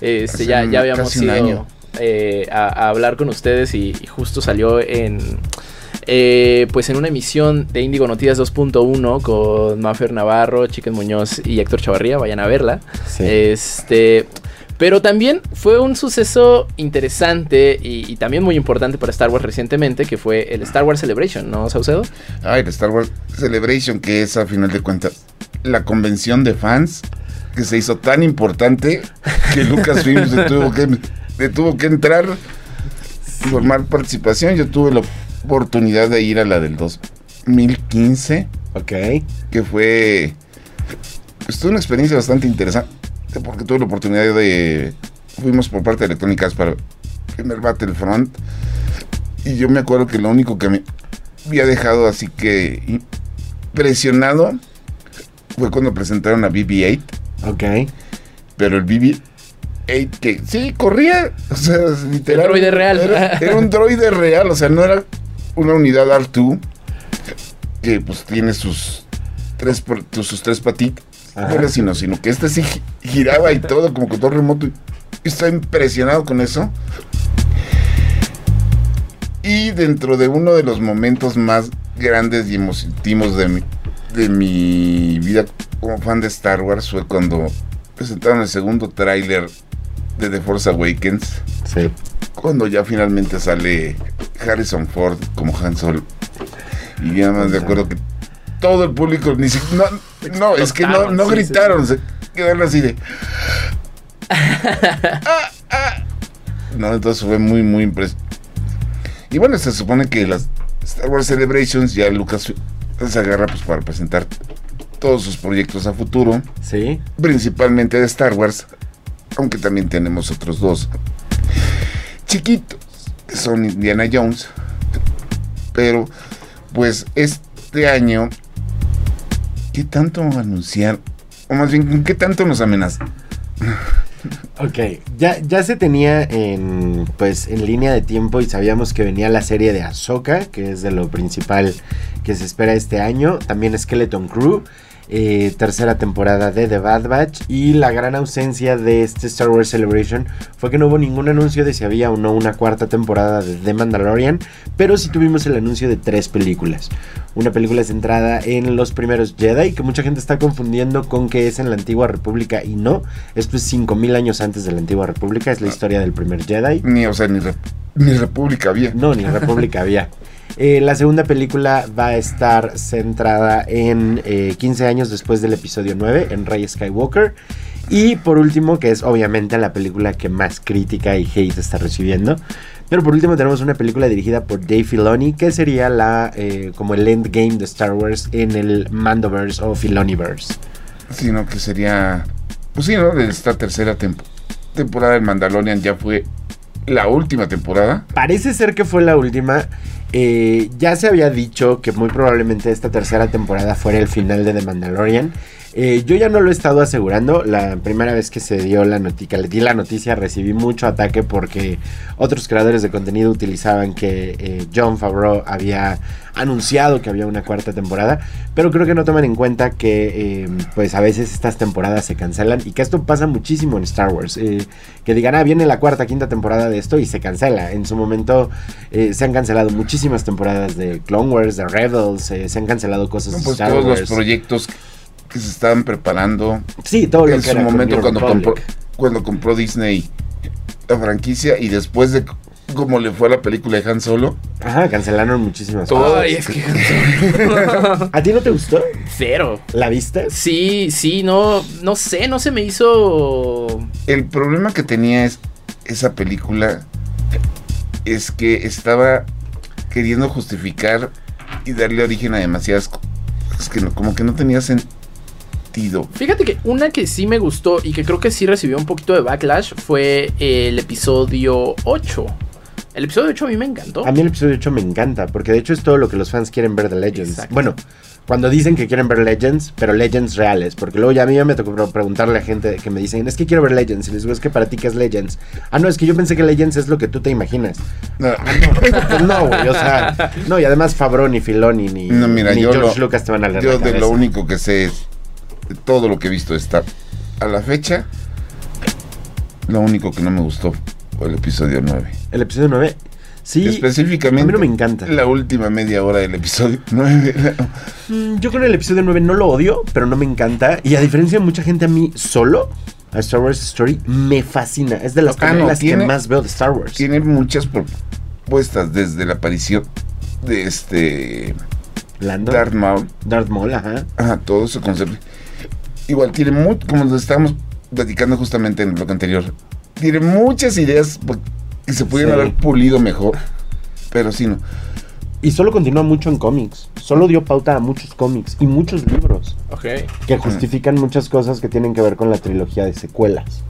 Este, ya, ya habíamos casi un ido año. Eh, a, a hablar con ustedes y, y justo salió en eh, pues en una emisión de Índigo Noticias 2.1 con Mafer Navarro, Chicken Muñoz y Héctor Chavarría, vayan a verla. Sí. Este, pero también fue un suceso interesante y, y también muy importante para Star Wars recientemente, que fue el Star Wars Celebration, ¿no, Saucedo? Ay, el Star Wars Celebration, que es a final de cuentas la convención de fans que se hizo tan importante que Lucasfilm se tuvo que, le tuvo que entrar formar participación. Yo tuve la oportunidad de ir a la del 2015, Ok. que fue. Pues tuve una experiencia bastante interesante, porque tuve la oportunidad de. Fuimos por parte de Electrónicas para el primer Battlefront. Y yo me acuerdo que lo único que me había dejado así que impresionado fue cuando presentaron a BB-8. Ok. Pero el BB-8 que sí corría, o sea, literal. droide real. Era, era un droide real, o sea, no era una unidad R2 que pues tiene sus tres, sus tres patitas. Ajá. No era sino, sino que este sí gi- giraba y todo, como control remoto. Y estaba impresionado con eso. Y dentro de uno de los momentos más grandes y emotivos de mi, de mi vida como fan de Star Wars fue cuando presentaron el segundo tráiler de The Force Awakens. Sí. Cuando ya finalmente sale Harrison Ford como Han Solo. Y ya más de acuerdo que todo el público ni si- no, no, es que no, no Sí, sí, gritaron, se quedaron así de. Ah, ah. No, entonces fue muy, muy impresionante. Y bueno, se supone que las Star Wars Celebrations ya Lucas se agarra pues para presentar todos sus proyectos a futuro, Sí. principalmente de Star Wars, aunque también tenemos otros dos chiquitos, que son Indiana Jones. Pero, pues este año, ¿qué tanto anunciar? O más bien, ¿con qué tanto nos amenazan? Ok, ya, ya se tenía en, pues, en línea de tiempo y sabíamos que venía la serie de Ahsoka, que es de lo principal que se espera este año. También Skeleton Crew, eh, tercera temporada de The Bad Batch. Y la gran ausencia de este Star Wars Celebration fue que no hubo ningún anuncio de si había o no una cuarta temporada de The Mandalorian, pero sí tuvimos el anuncio de tres películas. Una película centrada en los primeros Jedi, que mucha gente está confundiendo con que es en la antigua república y no. Esto es 5000 años antes de la antigua república, es la historia del primer Jedi. Ni, o sea, ni, ni República había. No, ni república había. Eh, la segunda película va a estar centrada en eh, 15 años después del episodio 9, en Rey Skywalker. Y por último, que es obviamente la película que más crítica y hate está recibiendo. Pero por último tenemos una película dirigida por Dave Filoni, que sería la eh, como el endgame de Star Wars en el Mandoverse o Filoniverse. Sino que sería, pues sí, ¿no? De esta tercera temporada temporada del Mandalorian ya fue la última temporada. Parece ser que fue la última. Eh, ya se había dicho que muy probablemente esta tercera temporada fuera el final de The Mandalorian. Eh, yo ya no lo he estado asegurando. La primera vez que se dio la noticia, le di la noticia, recibí mucho ataque porque otros creadores de contenido utilizaban que eh, John Favreau había anunciado que había una cuarta temporada. Pero creo que no toman en cuenta que, eh, pues a veces estas temporadas se cancelan y que esto pasa muchísimo en Star Wars. Eh, que digan, ah, viene la cuarta, quinta temporada de esto y se cancela. En su momento eh, se han cancelado muchísimas temporadas de Clone Wars, de Rebels, se han cancelado cosas No, de pues Star todos Wars. los proyectos que se estaban preparando Sí, todo lo en que su era momento cuando compró, cuando compró Disney la franquicia y después de cómo le fue a la película de Han Solo. Ajá, cancelaron muchísimas Todo- cosas. Ay, es que. ¿A ti no te gustó? Cero. ¿La viste? Sí, sí, no, no sé, no se me hizo. El problema que tenía es esa película es que estaba queriendo justificar y darle origen a demasiadas cosas que no- como que no tenía sentido. Fíjate que una que sí me gustó y que creo que sí recibió un poquito de backlash fue el episodio 8. El episodio 8 a mí me encantó. A mí el episodio 8 me encanta, porque de hecho es todo lo que los fans quieren ver de Legends. Exacto. Bueno, cuando dicen que quieren ver Legends, pero Legends reales, porque luego ya a mí ya me tocó pre- preguntarle a gente que me dicen, es que quiero ver Legends, y les digo, es que para ti, ¿qué es Legends? Ah, no, es que yo pensé que Legends es lo que tú te imaginas. No, Pues no, güey, o sea, no, y además Fabro, ni Filoni, ni, No, mira, ni yo George lo- Lucas te van a leer yo la de lo único que sé es de todo lo que he visto de Star a la fecha lo único que no me gustó fue el episodio 9. El episodio 9, sí, Específicamente a mí no me encanta. la última media hora del episodio 9. Mm, Yo con el episodio 9 no lo odio, pero no me encanta. Y a diferencia de mucha gente, a mí solo, a Star Wars Story, me fascina. Es de las Ah, no, que más veo de Star Wars. Tiene muchas propuestas desde la aparición de este Lando, Darth Maul, Darth Maul, ajá. ajá, todo ese concepto. Igual tiene muy, como nos estábamos platicando justamente en el bloque anterior, tiene muchas ideas que se pudieran Sí. haber pulido mejor, pero sí no. Y solo continúa mucho en cómics. Solo dio pauta a muchos cómics y muchos libros que justifican muchas cosas que tienen que ver con la trilogía de secuelas.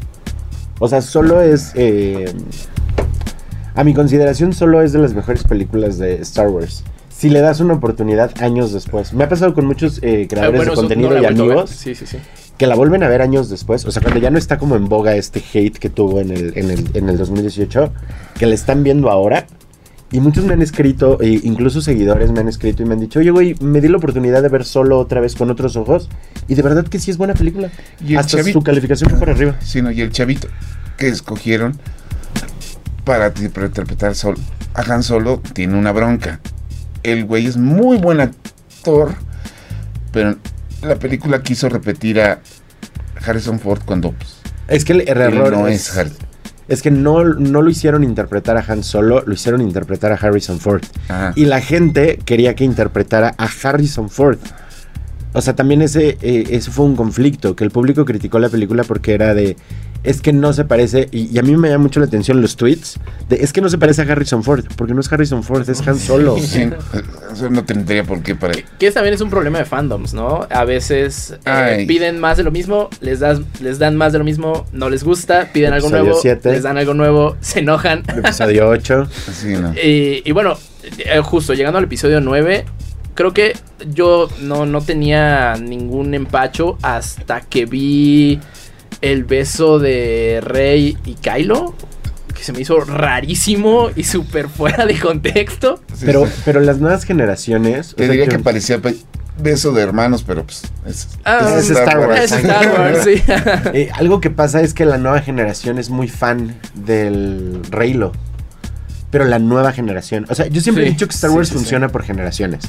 O sea, solo es. eh, a mi consideración, solo es de las mejores películas de Star Wars. Si le das una oportunidad años después. Me ha pasado con muchos eh, creadores bueno, de contenido no y amigos Sí, sí, sí. que la vuelven a ver años después, o sea, cuando ya no está como en boga este hate que tuvo en el, en el, en el 2018, que le están viendo ahora. Y muchos me han escrito, e incluso seguidores me han escrito y me han dicho, oye, güey, me di la oportunidad de ver solo otra vez con otros ojos. Y de verdad que sí es buena película. Y el Hasta su calificación fue para arriba. Sí, no, y el chavito que escogieron para interpretar sol, a Han Solo tiene una bronca. El güey es muy buen actor, pero la película quiso repetir a Harrison Ford cuando pues, Es que el error no es, es Harrison. es que no, no lo hicieron interpretar a Han Solo, lo hicieron interpretar a Harrison Ford. Ajá. Y la gente quería que interpretara a Harrison Ford. O sea, también ese, eh, ese fue un conflicto, que el público criticó la película porque era de, es que no se parece, y, y a mí me llama mucho la atención los tweets, de, es que no se parece a Harrison Ford, porque no es Harrison Ford, es Han Solo. Sí, eso no tendría por qué para Que también es un problema de fandoms, ¿no? A veces eh, piden más de lo mismo, les, das, les dan más de lo mismo, no les gusta, piden algo Episodio nuevo, siete. les dan algo nuevo, se enojan. Episodio 8. Sí, no. Y, y bueno, eh, justo llegando al episodio 9, creo que yo no, no tenía ningún empacho hasta que vi el beso de Rey y Kylo, que se me hizo rarísimo y súper fuera de contexto. Sí, Pero, sí. pero las nuevas generaciones... o Te sea, diría que parecía pe- beso de hermanos, pero pues es, Ah, es Star Wars. Es Star Wars, sí. Eh, algo que pasa es que la nueva generación es muy fan del Reylo. Pero la nueva generación. O sea, yo siempre Sí, he dicho que Star Wars sí, sí. funciona por generaciones.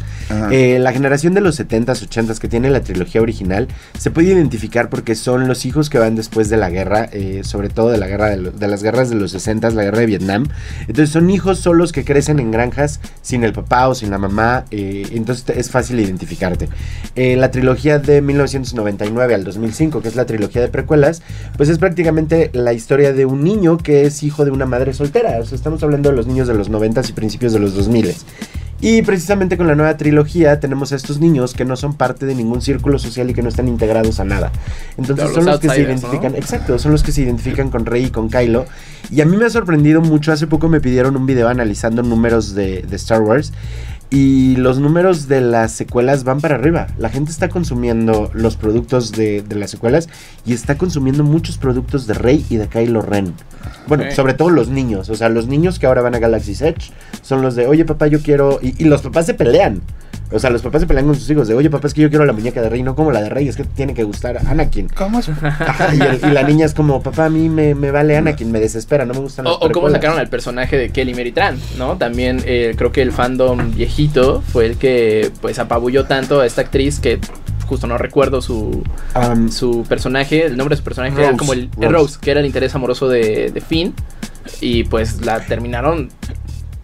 Eh, la generación de los 70s, 80s que tiene la trilogía original se puede identificar porque son los hijos que van después de la guerra, eh, sobre todo de la guerra de, lo- de las guerras de los 60s, la guerra de Vietnam. Entonces son hijos solos que crecen en granjas sin el papá o sin la mamá. eh, entonces es fácil identificarte. La trilogía de 1999 al 2005, que es la trilogía de precuelas, pues es prácticamente la historia de un niño que es hijo de una madre soltera. O sea, estamos hablando de los niños de los 90s y principios de los 2000s. Y precisamente con la nueva trilogía tenemos a estos niños que no son parte de ningún círculo social y que no están integrados a nada. Entonces son los que se identifican, ¿no? exacto, son los que se identifican con Rey y con Kylo. Y a mí me ha sorprendido mucho, hace poco me pidieron un video analizando números de, de Star Wars. Y los números de las secuelas van para arriba. La gente está consumiendo los productos de, de las secuelas y está consumiendo muchos productos de Rey y de Kylo Ren. Bueno, sobre todo los niños. O sea, los niños que ahora van a Galaxy's Edge son los de, oye papá, yo quiero... Y, y los papás se pelean. O sea, los papás se pelean con sus hijos de, oye papá, es que yo quiero la muñeca de Rey, no como la de Rey, es que tiene que gustar Anakin. ¿Cómo es? Ajá, y, el- y la niña es como, papá, a mí me, me vale Anakin, me desespera, no me gustan O, o cómo precuelas". sacaron al personaje de Kelly Mary Tran, ¿no? También eh, creo que el fandom viejito fue el que pues apabulló tanto a esta actriz que justo no recuerdo su, Am, su personaje, el nombre de su personaje era como el Rose. Rose. Rose, que era el interés amoroso de, de Finn. Y pues la terminaron.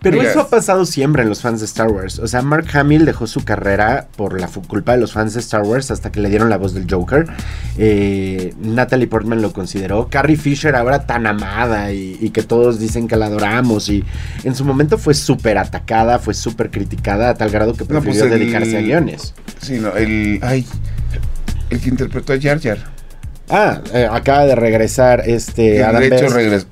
Pero eso ha pasado siempre en los fans de Star Wars. O sea, Mark Hamill dejó su carrera por la culpa de los fans de Star Wars hasta que le dieron la voz del Joker. Eh, Natalie Portman lo consideró. Carrie Fisher ahora tan amada y, y que todos dicen que la adoramos. Y en su momento fue súper atacada, fue súper criticada a tal grado que No, pues prefirió el- dedicarse a guiones. Sí, no, el. Ay. El que interpretó a Jar Jar. Ah, eh, acaba de regresar este Adam de hecho Best regres-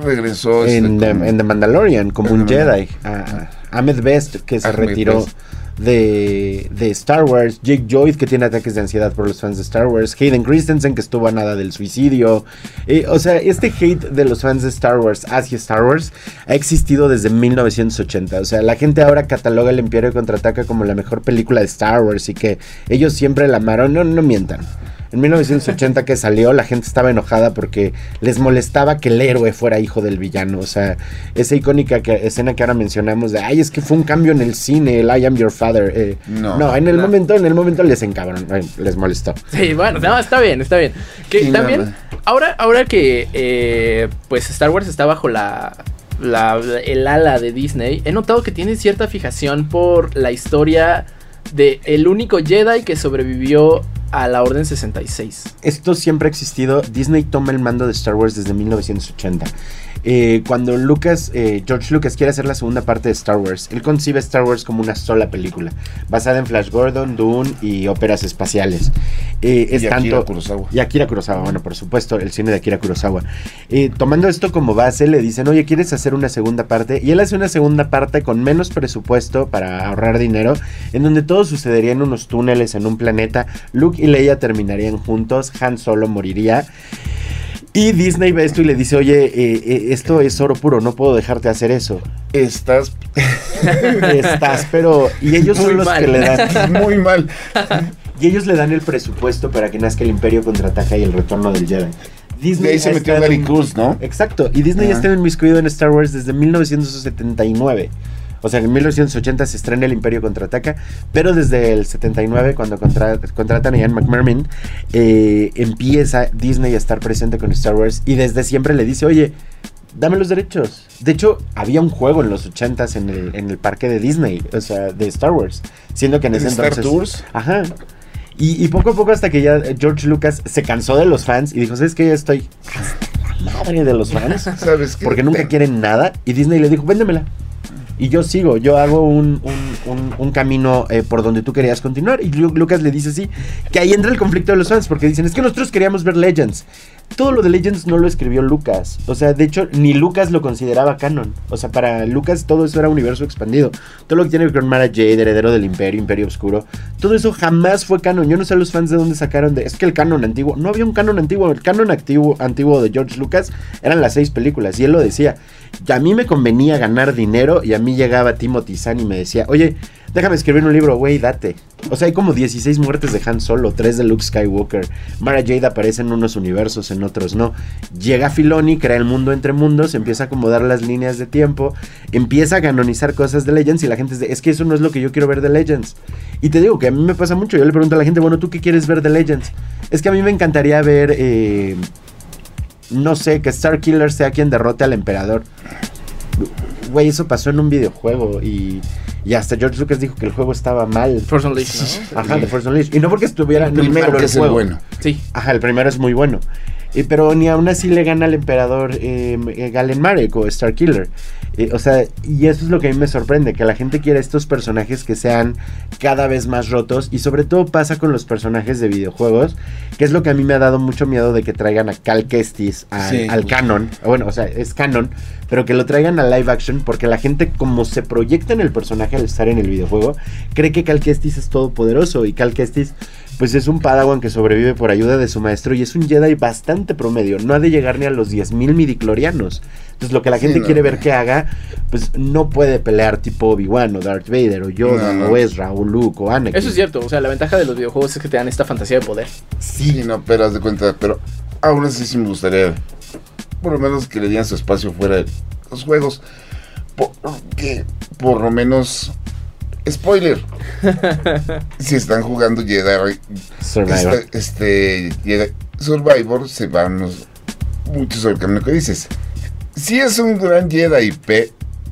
regresó. este, en, The, como- en The Mandalorian como un Jedi. Ah, Ahmed Best que se Ahmed retiró Best. de, de Star Wars. Jake Lloyd que tiene ataques de ansiedad por los fans de Star Wars. Hayden Christensen que estuvo a nada del suicidio. Eh, o sea, este hate de los fans de Star Wars hacia Star Wars ha existido desde 1980. O sea, la gente ahora cataloga El Imperio Contraataca como la mejor película de Star Wars y que ellos siempre la amaron. No, no mientan. En 1980 que salió, la gente estaba enojada porque les molestaba que el héroe fuera hijo del villano. O sea, esa icónica que- escena que ahora mencionamos de, ay, es que fue un cambio en el cine, el I am your father. eh, No. no, en el No. momento, en el momento les encabrón, eh, les molestó. Sí, bueno, no, está bien, está bien. Que Sí, también, nada. ahora, ahora que eh, pues Star Wars está bajo la, la- el ala de Disney, he notado que tiene cierta fijación por la historia de el único Jedi que sobrevivió a la Orden 66. Esto siempre ha existido. Disney toma el mando de Star Wars desde 1980. Eh, cuando Lucas, eh, George Lucas quiere hacer la segunda parte de Star Wars, él concibe Star Wars como una sola película, basada en Flash Gordon, Dune y óperas espaciales. Eh, es y Akira tanto, Kurosawa. Y Akira Kurosawa, bueno, por supuesto, el cine de Akira Kurosawa. Eh, tomando esto como base, le dicen, oye, ¿quieres hacer una segunda parte? Y él hace una segunda parte con menos presupuesto para ahorrar dinero, en donde todo sucedería en unos túneles, en un planeta. Luke y Leia terminarían juntos, Han Solo moriría. Y Disney ve esto y le dice, oye, eh, eh, esto es oro puro, no puedo dejarte hacer eso. Estás Estás, pero... Y ellos son los mal. que le dan... muy mal. Y ellos le dan el presupuesto para que nazca el Imperio Contraataca y el Retorno del Jedi. De ahí se metió Gary Cruz, ¿no? Exacto, y Disney Ajá. ya está inmiscuido en Star Wars desde 1979. O sea, en 1980 se estrena el Imperio Contraataca, pero desde el 79, cuando contra- contratan a Ian McMermin, eh, empieza Disney a estar presente con Star Wars y desde siempre le dice, oye, dame los derechos. De hecho, había un juego en los 80s en el, en el parque de Disney, o sea, de Star Wars, siendo que en ¿En ese Star entonces... Tours? Ajá. Y, y poco a poco hasta que ya George Lucas se cansó de los fans y dijo, ¿sabes qué? Ya estoy hasta la madre de los fans. ¿Sabes qué? Porque nunca quieren nada. Y Disney le dijo, véndemela. Y yo sigo, yo hago un, un- camino eh, por donde tú querías continuar. Y Lu- Lucas le dice así, que ahí entra el conflicto de los fans, porque dicen, es que nosotros queríamos ver Legends. Todo lo de Legends no lo escribió Lucas. O sea, de hecho, ni Lucas lo consideraba canon. O sea, para Lucas todo eso era universo expandido. Todo lo que tiene que con Mara Jade, heredero del Imperio, Imperio Oscuro, todo eso jamás fue canon. Yo no sé a los fans de dónde sacaron de... Es que el canon antiguo... No había un canon antiguo. El canon antiguo, antiguo de George Lucas eran las seis películas. Y él lo decía. Y a mí me convenía ganar dinero y a mí llegaba Timothy Zahn y me decía, oye, déjame escribir un libro, güey, date. O sea, hay como 16 muertes de Han Solo, 3 de Luke Skywalker. Mara Jade aparece en unos universos, en otros no. Llega Filoni, crea el mundo entre mundos, empieza a acomodar las líneas de tiempo, empieza a canonizar cosas de Legends y la gente dice, es que eso no es lo que yo quiero ver de Legends. Y te digo que a mí me pasa mucho, yo le pregunto a la gente, bueno, ¿tú qué quieres ver de Legends? Es que a mí me encantaría ver... eh, no sé, que Star Killer sea quien derrote al emperador. Güey, eso pasó en un videojuego y, y hasta George Lucas dijo que el juego estaba mal. Force Unleashed, ¿no? Ajá, de Force Unleashed. Y no porque estuviera El primero que el es el juego. bueno. Sí. Ajá, el primero es muy bueno. Eh, pero ni aún así le gana al emperador eh, eh, Galen Marek o Starkiller. Eh, o sea, y eso es lo que a mí me sorprende, que la gente quiere estos personajes que sean cada vez más rotos. Y sobre todo pasa con los personajes de videojuegos, que es lo que a mí me ha dado mucho miedo de que traigan a Cal Kestis al, Sí. al canon. Bueno, o sea, es canon, pero que lo traigan a live action, porque la gente, como se proyecta en el personaje al estar en el videojuego, cree que Cal Kestis es todopoderoso. Y Cal Kestis, pues es un Padawan que sobrevive por ayuda de su maestro y es un Jedi bastante promedio. No ha de llegar ni a los 10.000 midiclorianos. Entonces, lo que la Sí, gente no, quiere ver que haga, pues no puede pelear tipo Obi-Wan o Darth Vader o Yoda No, no. o Ezra o Luke o Anakin. Eso es cierto, o sea, la ventaja de los videojuegos es que te dan esta fantasía de poder. Sí, no, pero haz de cuenta, pero aún así sí me gustaría, por lo menos que le dieran su espacio fuera de los juegos. Porque, por lo menos, spoiler, si están jugando Jedi, Survivor. este, este Jedi Survivor, se van los, muchos sobre el camino que dices. Sí es un gran Jedi,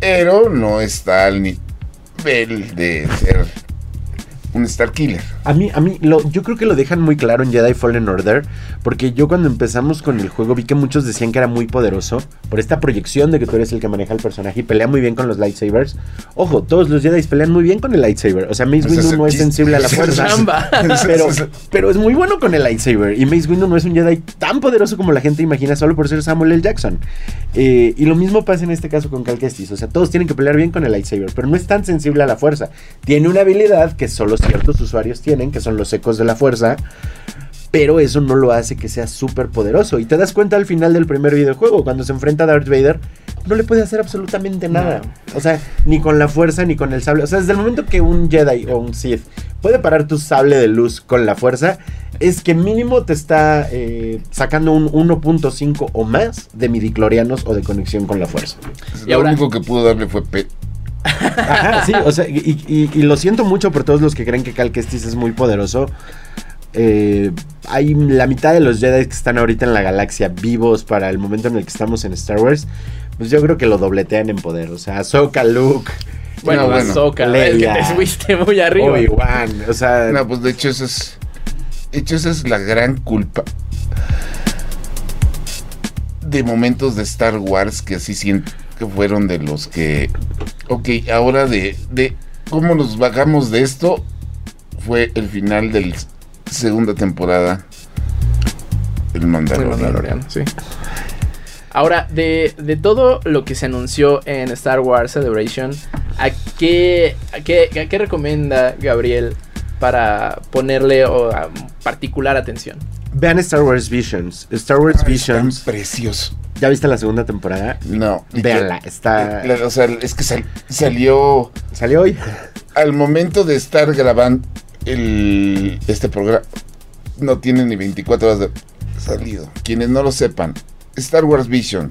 pero no está al nivel de ser un Star Killer. A mí, a mí, lo, yo creo que lo dejan muy claro en Jedi Fallen Order, porque yo cuando empezamos con el juego vi que muchos decían que era muy poderoso, por esta proyección de que tú eres el que maneja el personaje y pelea muy bien con los lightsabers. Ojo, todos los Jedi pelean muy bien con el lightsaber, o sea, Mace Windu no es sensible a la fuerza. Pero, pero es muy bueno con el lightsaber. Y Mace Windu no es un Jedi tan poderoso como la gente imagina solo por ser Samuel L. Jackson. Eh, y lo mismo pasa en este caso con Cal Kestis. O sea, todos tienen que pelear bien con el lightsaber, pero no es tan sensible a la fuerza. Tiene una habilidad que solo ciertos usuarios tienen, que son los ecos de la fuerza. Pero eso no lo hace que sea súper poderoso. Y te das cuenta al final del primer videojuego, cuando se enfrenta a Darth Vader, no le puede hacer absolutamente nada. O sea, ni con la fuerza ni con el sable. O sea, desde el momento que un Jedi o un Sith puede parar tu sable de luz con la fuerza, es que mínimo te está eh, sacando un 1.5 o más de midiclorianos o de conexión con la fuerza. Y Lo ahora- único que pudo darle fue pe Ajá, sí, o sea, y, y- y lo siento mucho por todos los que creen que Cal Kestis es muy poderoso. Eh, hay la mitad de los Jedi que están ahorita en la galaxia vivos para el momento en el que estamos en Star Wars. Pues yo creo que lo dobletean en poder. O sea, Ahsoka, Luke, Bueno, No, bueno. Ahsoka, es que te fuiste muy arriba. Obi-Wan. O sea, No, pues de hecho eso es. De hecho, esa es la gran culpa. De momentos de Star Wars que así siento que fueron de los que. Ok, ahora de. de cómo nos bajamos de esto. Fue el final de la segunda temporada. El Mandalorian. Mandaloriano, sí. Ahora, de, de todo lo que se anunció en Star Wars Celebration, ¿a qué, a qué, a qué recomienda Gabriel para ponerle o, particular atención? Vean Star Wars Visions. Star Wars Ay, es tan Visions. precioso. ¿Ya viste la segunda temporada? No. que- Véanla, está. la- o sea, es que sal- salió. Salió hoy. al momento de estar grabando el, este programa, no tiene ni 24 horas de salido. Quienes no lo sepan, Star Wars Vision,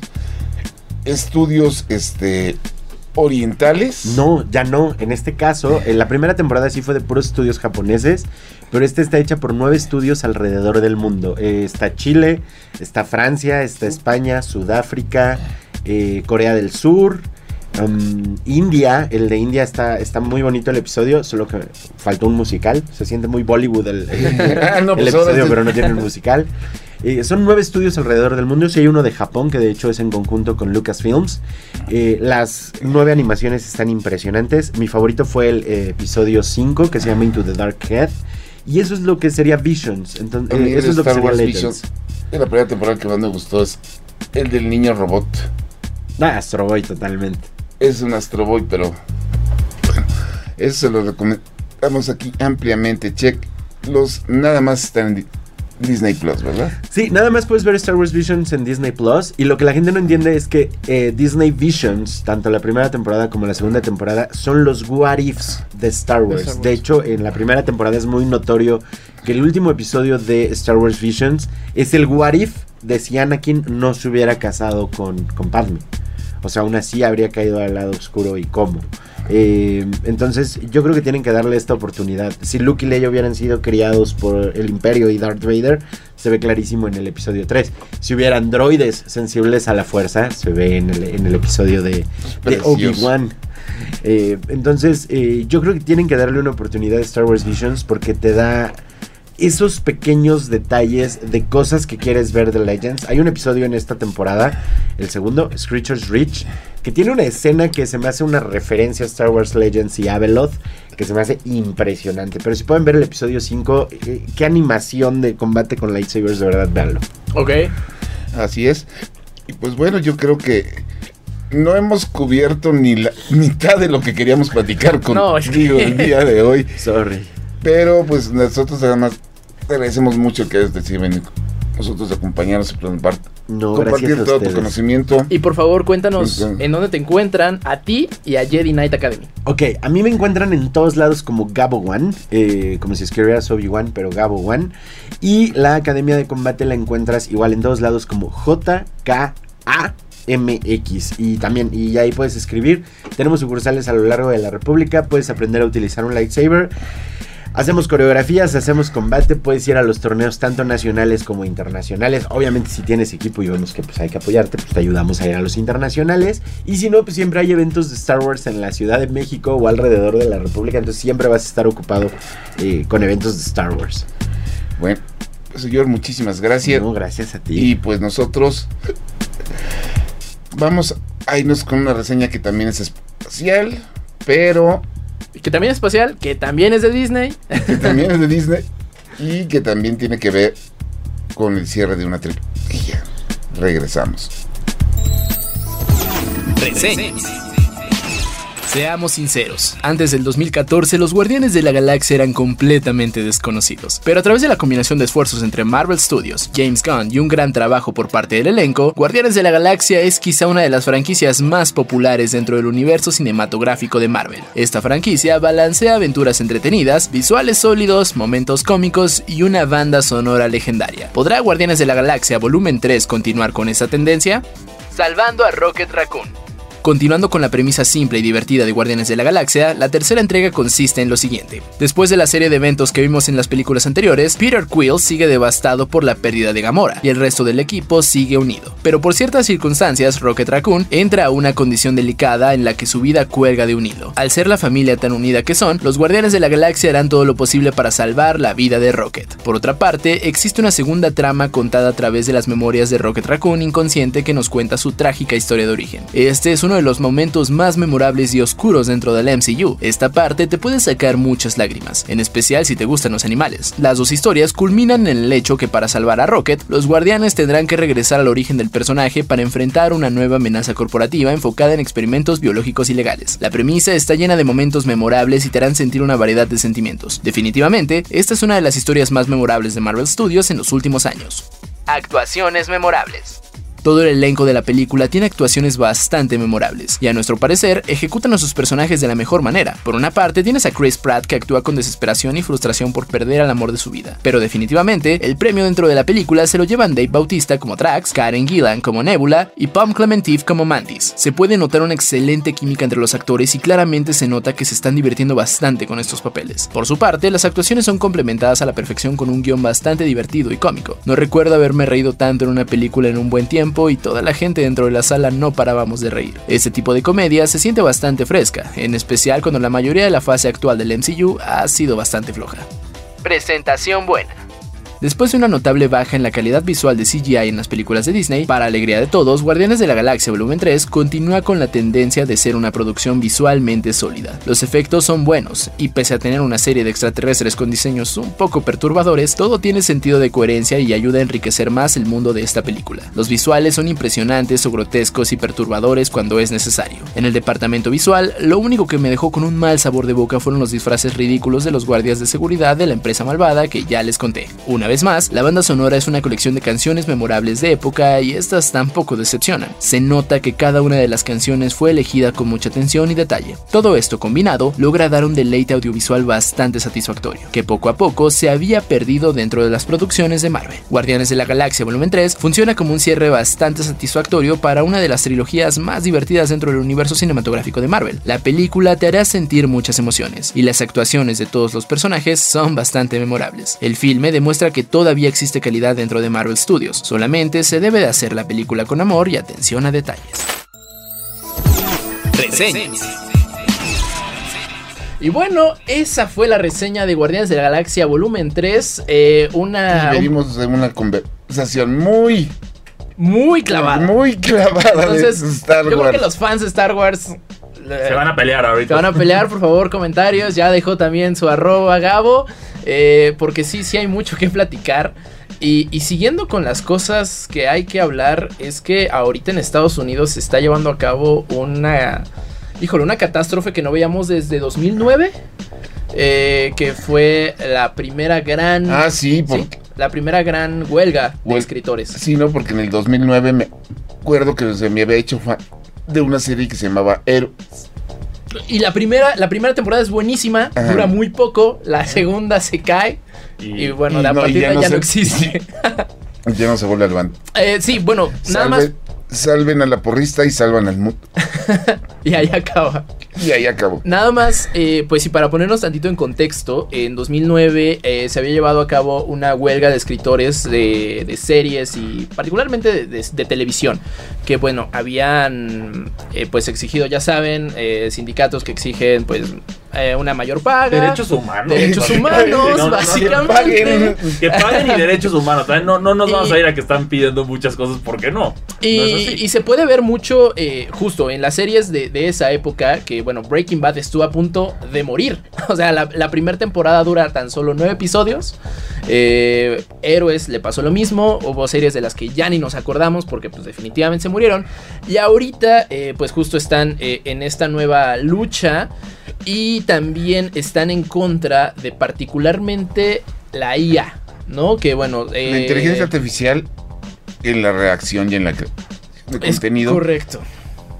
estudios este, orientales. No, ya no. En este caso, en la primera temporada sí fue de puros estudios japoneses, pero esta está hecha por nueve estudios alrededor del mundo. Eh, está Chile, está Francia, está España, Sudáfrica, eh, Corea del Sur, um, India. El de India está, está muy bonito el episodio, solo que faltó un musical. Se siente muy Bollywood el, el- Ah, no, el pues episodio, pero no tiene un musical. Eh, son nueve estudios alrededor del mundo. Sí hay uno de Japón, que de hecho es en conjunto con Lucasfilms. Eh, las nueve animaciones están impresionantes. Mi favorito fue el eh, episodio 5, que se llama Into the Dark Head. Y eso es lo que sería Visions. Entonces, eh, eso es lo que sería Wars Legends. Vision, en la primera temporada que más me gustó es el del niño robot. Ah, Astro Boy, totalmente. Es un Astro Boy, pero bueno, eso se lo recomendamos aquí ampliamente. Check, los nada más están en Disney Plus, ¿verdad? Sí, nada más puedes ver Star Wars Visions en Disney Plus. Y lo que la gente no entiende es que eh, Disney Visions, tanto la primera temporada como la segunda temporada, son los what ifs de Star Wars. Star Wars. De hecho, en la primera temporada es muy notorio que el último episodio de Star Wars Visions es el what if de si Anakin no se hubiera casado con, con Padme. O sea, aún así habría caído al lado oscuro y cómo. Eh, entonces, yo creo que tienen que darle esta oportunidad. Si Luke y Leia hubieran sido criados por el Imperio y Darth Vader, se ve clarísimo en el episodio 3. Si hubiera androides sensibles a la fuerza, se ve en el, en el episodio de. Obi-Wan. Eh, entonces, eh, yo creo que tienen que darle una oportunidad a Star Wars Visions porque te da esos pequeños detalles de cosas que quieres ver de Legends. Hay un episodio en esta temporada, el segundo, Screechers Reach, que tiene una escena que se me hace una referencia a Star Wars Legends y Abeloth, que se me hace impresionante. Pero si pueden ver el episodio 5, eh, qué animación de combate con lightsabers, de verdad, véanlo. Ok. Así es. Y pues bueno, yo creo que no hemos cubierto ni la mitad de lo que queríamos platicar No, es contigo que- el día de hoy. Sorry. Pero pues nosotros además te agradecemos mucho que hayas decidido venir nosotros a acompañarnos y compartir, No, compartir gracias a todo tu conocimiento. Y por favor, cuéntanos Entonces- en dónde te encuentran a ti y a Jedi Knight Academy. Ok, a mí me encuentran en todos lados como Gabo One, eh, como si escribieras Obi-Wan, pero Gabo One. Y la Academia de Combate la encuentras igual en todos lados como JKAMX. Y también, y ahí puedes escribir. Tenemos sucursales a lo largo de la República, puedes aprender a utilizar un lightsaber. Hacemos coreografías, hacemos combate, puedes ir a los torneos tanto nacionales como internacionales. Obviamente si tienes equipo y vemos que pues hay que apoyarte, pues te ayudamos a ir a los internacionales. Y si no, pues siempre hay eventos de Star Wars en la Ciudad de México o alrededor de la República. Entonces siempre vas a estar ocupado eh, con eventos de Star Wars. Bueno, señor, muchísimas gracias. No, gracias a ti. Y pues nosotros vamos a irnos con una reseña que también es especial, pero Que también es espacial, que también es de Disney. que también es de Disney y que también tiene que ver con el cierre de una trilogía. Regresamos. Reseñas. Seamos sinceros, antes del 2014 los Guardianes de la Galaxia eran completamente desconocidos, pero a través de la combinación de esfuerzos entre Marvel Studios, James Gunn y un gran trabajo por parte del elenco, Guardianes de la Galaxia es quizá una de las franquicias más populares dentro del universo cinematográfico de Marvel. Esta franquicia balancea aventuras entretenidas, visuales sólidos, momentos cómicos y una banda sonora legendaria. ¿Podrá Guardianes de la Galaxia Volumen 3 continuar con esa tendencia? Salvando a Rocket Raccoon. Continuando con la premisa simple y divertida de Guardianes de la Galaxia, la tercera entrega consiste en lo siguiente. Después de la serie de eventos que vimos en las películas anteriores, Peter Quill sigue devastado por la pérdida de Gamora, y el resto del equipo sigue unido. Pero por ciertas circunstancias, Rocket Raccoon entra a una condición delicada en la que su vida cuelga de un hilo. Al ser la familia tan unida que son, los Guardianes de la Galaxia harán todo lo posible para salvar la vida de Rocket. Por otra parte, existe una segunda trama contada a través de las memorias de Rocket Raccoon inconsciente que nos cuenta su trágica historia de origen. Este es uno de los momentos más memorables y oscuros dentro del MCU. Esta parte te puede sacar muchas lágrimas, en especial si te gustan los animales. Las dos historias culminan en el hecho que para salvar a Rocket, los guardianes tendrán que regresar al origen del personaje para enfrentar una nueva amenaza corporativa enfocada en experimentos biológicos ilegales. La premisa está llena de momentos memorables y te harán sentir una variedad de sentimientos. Definitivamente, esta es una de las historias más memorables de Marvel Studios en los últimos años. Actuaciones memorables. Todo el elenco de la película tiene actuaciones bastante memorables, y a nuestro parecer ejecutan a sus personajes de la mejor manera. Por una parte tienes a Chris Pratt que actúa con desesperación y frustración por perder al amor de su vida, pero definitivamente el premio dentro de la película se lo llevan Dave Bautista como Drax, Karen Gillan como Nebula y Pom Clementif como Mantis. Se puede notar una excelente química entre los actores y claramente se nota que se están divirtiendo bastante con estos papeles. Por su parte, las actuaciones son complementadas a la perfección con un guion bastante divertido y cómico. No recuerdo haberme reído tanto en una película en un buen tiempo y toda la gente dentro de la sala no parábamos de reír. Este tipo de comedia se siente bastante fresca, en especial cuando la mayoría de la fase actual del MCU ha sido bastante floja. Presentación buena. Después de una notable baja en la calidad visual de CGI en las películas de Disney, para alegría de todos, Guardianes de la Galaxia Volumen 3 continúa con la tendencia de ser una producción visualmente sólida. Los efectos son buenos, y pese a tener una serie de extraterrestres con diseños un poco perturbadores, todo tiene sentido de coherencia y ayuda a enriquecer más el mundo de esta película. Los visuales son impresionantes o grotescos y perturbadores cuando es necesario. En el departamento visual, lo único que me dejó con un mal sabor de boca fueron los disfraces ridículos de los guardias de seguridad de la empresa malvada que ya les conté. Una vez más, la banda sonora es una colección de canciones memorables de época y estas tampoco decepcionan. Se nota que cada una de las canciones fue elegida con mucha atención y detalle. Todo esto combinado logra dar un deleite audiovisual bastante satisfactorio, que poco a poco se había perdido dentro de las producciones de Marvel. Guardianes de la Galaxia Volumen 3 funciona como un cierre bastante satisfactorio para una de las trilogías más divertidas dentro del universo cinematográfico de Marvel. La película te hará sentir muchas emociones y las actuaciones de todos los personajes son bastante memorables. El filme demuestra que todavía existe calidad dentro de Marvel Studios, solamente se debe de hacer la película con amor y atención a detalles. Reseñas. Y bueno, esa fue la reseña de Guardianes de la Galaxia Volumen 3. eh, una Y venimos de una conversación muy, muy clavada. muy clavada Entonces, de Star yo creo Wars. que los fans de Star Wars Se van a pelear ahorita. Se van a pelear, por favor, comentarios. Ya dejó también su arroba Gabo. eh, porque sí, sí hay mucho que platicar. Y, y siguiendo con las cosas que hay que hablar, es que ahorita en Estados Unidos se está llevando a cabo una. Híjole, una catástrofe que no veíamos desde 2009. eh, que fue la primera gran. Ah, sí, ¿sí? porque, La primera gran huelga de Huel- escritores. sí, no, porque en el 2009 me acuerdo que se me había hecho de una serie que se llamaba Héroes. Y la primera, la primera temporada es buenísima, Ajá. dura muy poco. La segunda se cae. Y, bueno, y a no, y partir ya no ya no se- existe. Ya no se vuelve a levantar. Eh, sí, bueno, nada más. Salve- Salven a la porrista y salvan al mundo. Y ahí acaba. Y ahí acabó. Nada más, eh, pues sí, para ponernos tantito en contexto, en 2009 eh, se había llevado a cabo una huelga de escritores de, de series y particularmente de, de- de televisión, que bueno, habían eh, pues exigido, ya saben, eh, sindicatos que exigen pues eh, una mayor paga. Derechos humanos. Derechos humanos, No, no, no, básicamente. paguen. Que paguen y derechos humanos. No, no nos vamos Y- a ir a que están pidiendo muchas cosas, ¿por qué no? Y, se puede ver mucho eh, justo en las series de, de esa época que, bueno, Breaking Bad estuvo a punto de morir. O sea, la, la primera temporada dura tan solo nueve episodios. Eh, Héroes le pasó lo mismo. Hubo series de las que ya ni nos acordamos porque pues definitivamente se murieron. Y ahorita pues justo están en esta nueva lucha. Y también están en contra de particularmente la IA. ¿No? Que bueno... La eh, inteligencia artificial en la reacción y en la de contenido. Correcto.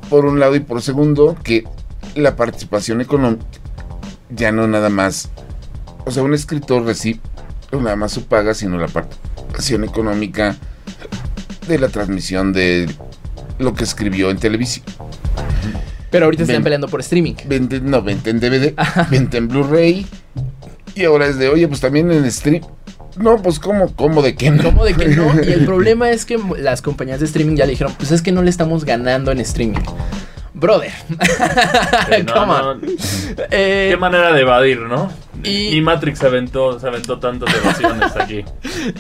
por un lado y por segundo que la participación económica ya no nada más o sea un escritor recibe no nada más su paga sino la participación económica de la transmisión de lo que escribió en televisión Pero ahorita están peleando por streaming. vente no vente en DVD vente en Blu-ray y ahora es de oye pues también en stream no pues cómo cómo de qué no ¿Cómo de que no? Y el problema es que las compañías de streaming ya le dijeron, pues es que no le estamos ganando en streaming. Brother. Eh, no, Come no, on. Eh, Qué manera de evadir, ¿no? Y- Y, Matrix se aventó, se aventó tantas evasiones aquí.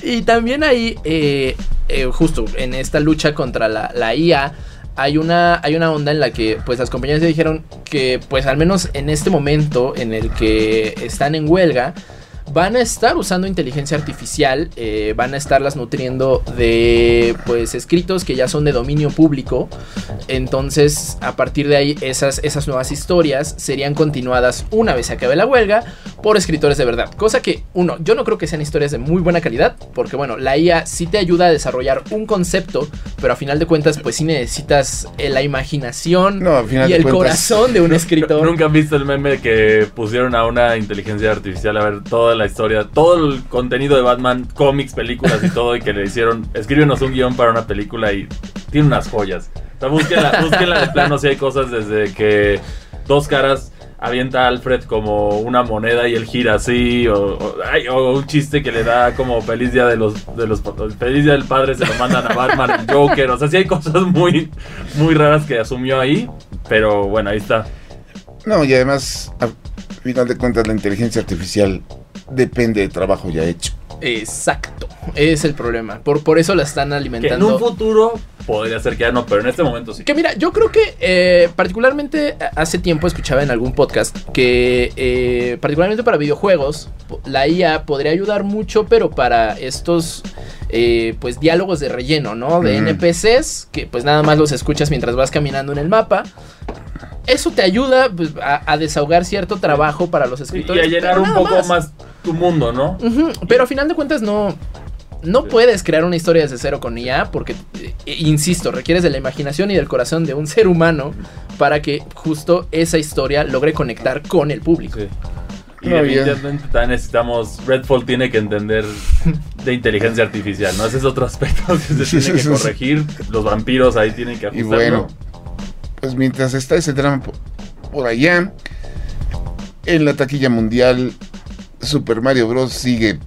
y también ahí, eh, eh, justo en esta lucha contra la, la IA, hay una, hay una onda en la que pues las compañías dijeron que pues al menos en este momento en el que están en huelga, van a estar usando inteligencia artificial, eh, van a estarlas nutriendo de pues escritos que ya son de dominio público. Entonces, a partir de ahí, esas, esas nuevas historias serían continuadas una vez se acabe la huelga por escritores de verdad. Cosa que, uno, yo no creo que sean historias de muy buena calidad, porque bueno, la IA sí te ayuda a desarrollar un concepto, pero a final de cuentas, pues sí necesitas eh, la imaginación No, y el cuentas- corazón de un escritor. Nunca han visto el meme que pusieron a una inteligencia artificial a ver toda la historia, todo el contenido de Batman, cómics, películas y todo, y que le hicieron, escríbenos un guion para una película y tiene unas joyas. O sea, búsquenla, búsquenla de plano si hay cosas desde que dos caras avienta a Alfred como una moneda y él gira así, o, un chiste que le da como feliz día de los, de los feliz día del padre se lo mandan a Batman, Joker, o sea, sí hay cosas muy, muy raras que asumió ahí, pero bueno, ahí está. no y además a final de cuentas la inteligencia artificial depende de trabajo ya hecho Exacto, es el problema. Por, por eso la están Que en alimentando. un futuro podría ser que ya no, pero en este momento sí. Que mira, yo creo que eh, particularmente hace tiempo escuchaba en algún podcast que eh, particularmente para videojuegos la IA podría ayudar mucho, pero para estos eh, pues diálogos de relleno, ¿no? De. NPCs que pues nada más los escuchas mientras vas caminando en el mapa. Eso te ayuda pues, a, a desahogar cierto trabajo para los Y escritores. a llenar un poco más. Tu mundo, ¿no? Pero a final de cuentas no. No Sí. puedes crear una historia desde cero con IA porque, eh, insisto, requieres de la imaginación y del corazón de un ser humano para que justo esa historia logre conectar con el público. Sí. Y No, definitivamente también necesitamos. Redfall tiene que entender de inteligencia artificial, ¿no? Ese es otro aspecto que se tiene que corregir. Los vampiros ahí tienen que Y ajustarlo. bueno, pues mientras está ese drama por allá, en la taquilla mundial, Super Mario Bros. sigue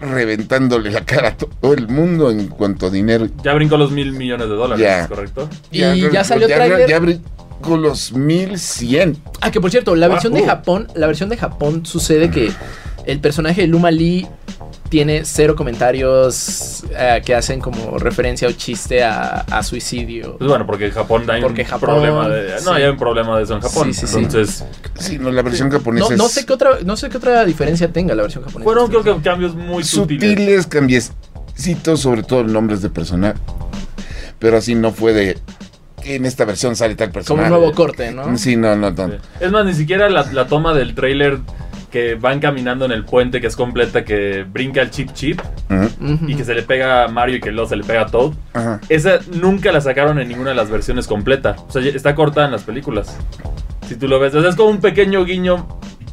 reventándole la cara a todo el mundo en cuanto a dinero. Ya brincó los mil millones de dólares, Ya. ¿correcto? Y ya salió ya, tráiler. ya, brin- con los 1100. Ah, que por cierto, la versión de uh. Japón, la versión de Japón sucede que el personaje de Luma Lee tiene cero comentarios eh, que hacen como referencia o chiste a, a suicidio. Pues bueno, porque en Japón hay Porque un Japón, problema de. No, sí. hay un problema de eso en Japón. Sí, sí, sí. Entonces, Sí, no, la versión japonesa No, sé qué otra, no sé qué otra diferencia tenga la versión japonesa. fueron creo que cambios muy sutiles. sutiles cambiecitos, sobre todo nombres de personal. Pero así no fue de que en esta versión sale tal como personaje. un nuevo corte, ¿no? Sí, no, no, no. Sí. Es más, ni siquiera la, la toma del trailer que van caminando en el puente, que es completa, que brinca el chip chip Ujú, Ujú. y que se le pega a Mario y que luego se le pega a Toad. Ajá. Esa nunca la sacaron en ninguna de las versiones completa. O sea, está cortada en las películas. Si tú lo ves, o sea, es como un pequeño guiño.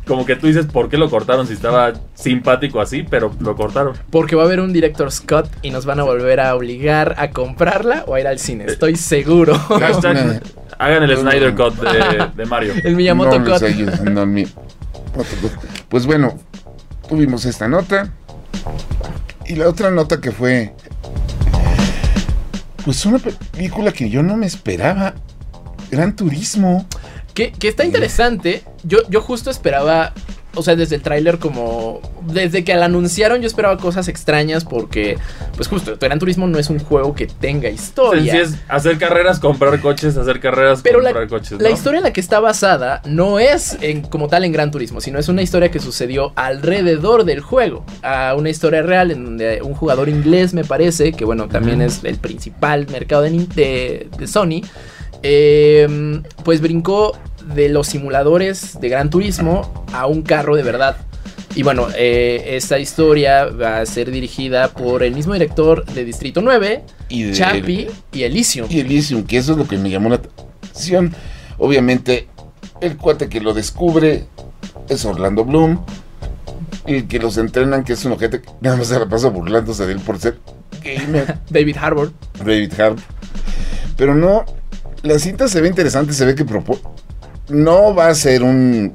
Como que tú dices, ¿por qué lo cortaron? Si estaba simpático así, pero lo cortaron. Porque va a haber un director Scott y nos van a volver a obligar a comprarla o a ir al cine. Estoy seguro. Hashtag, hagan el. Snyder Cut de, de Mario. El Miyamoto No Cut. ayuda, no, mi- Pues bueno, tuvimos esta nota. Y la otra nota que fue. Pues una película que yo no me esperaba. Gran Turismo. Que, que está interesante. Yo, yo justo esperaba. O sea, desde el tráiler como... Desde que la anunciaron yo esperaba cosas extrañas porque... Pues justo, Gran Turismo no es un juego que tenga Sí, historia. sí es hacer carreras, comprar coches, hacer carreras, Pero la, comprar coches. la ¿no? historia en la que está basada no es en, como tal en Gran Turismo, sino es una historia que sucedió alrededor del juego. A una historia real en donde un jugador inglés, me parece, que bueno, también es el principal mercado de, de- de Sony, eh, pues brincó de los simuladores de Gran Turismo a un carro de verdad. Y bueno, eh, esta historia va a ser dirigida por el mismo director de Distrito 9, Y de, Chappie y Elysium. y Elysium, que eso es lo que me llamó la atención. Obviamente, el cuate que lo descubre es Orlando Bloom. El que los entrenan, que es un ojete que nada más se la pasa burlándose de él por ser gamer. David Harbour. David Hart. Pero no, la cinta se ve interesante, se ve que propo- no va a ser un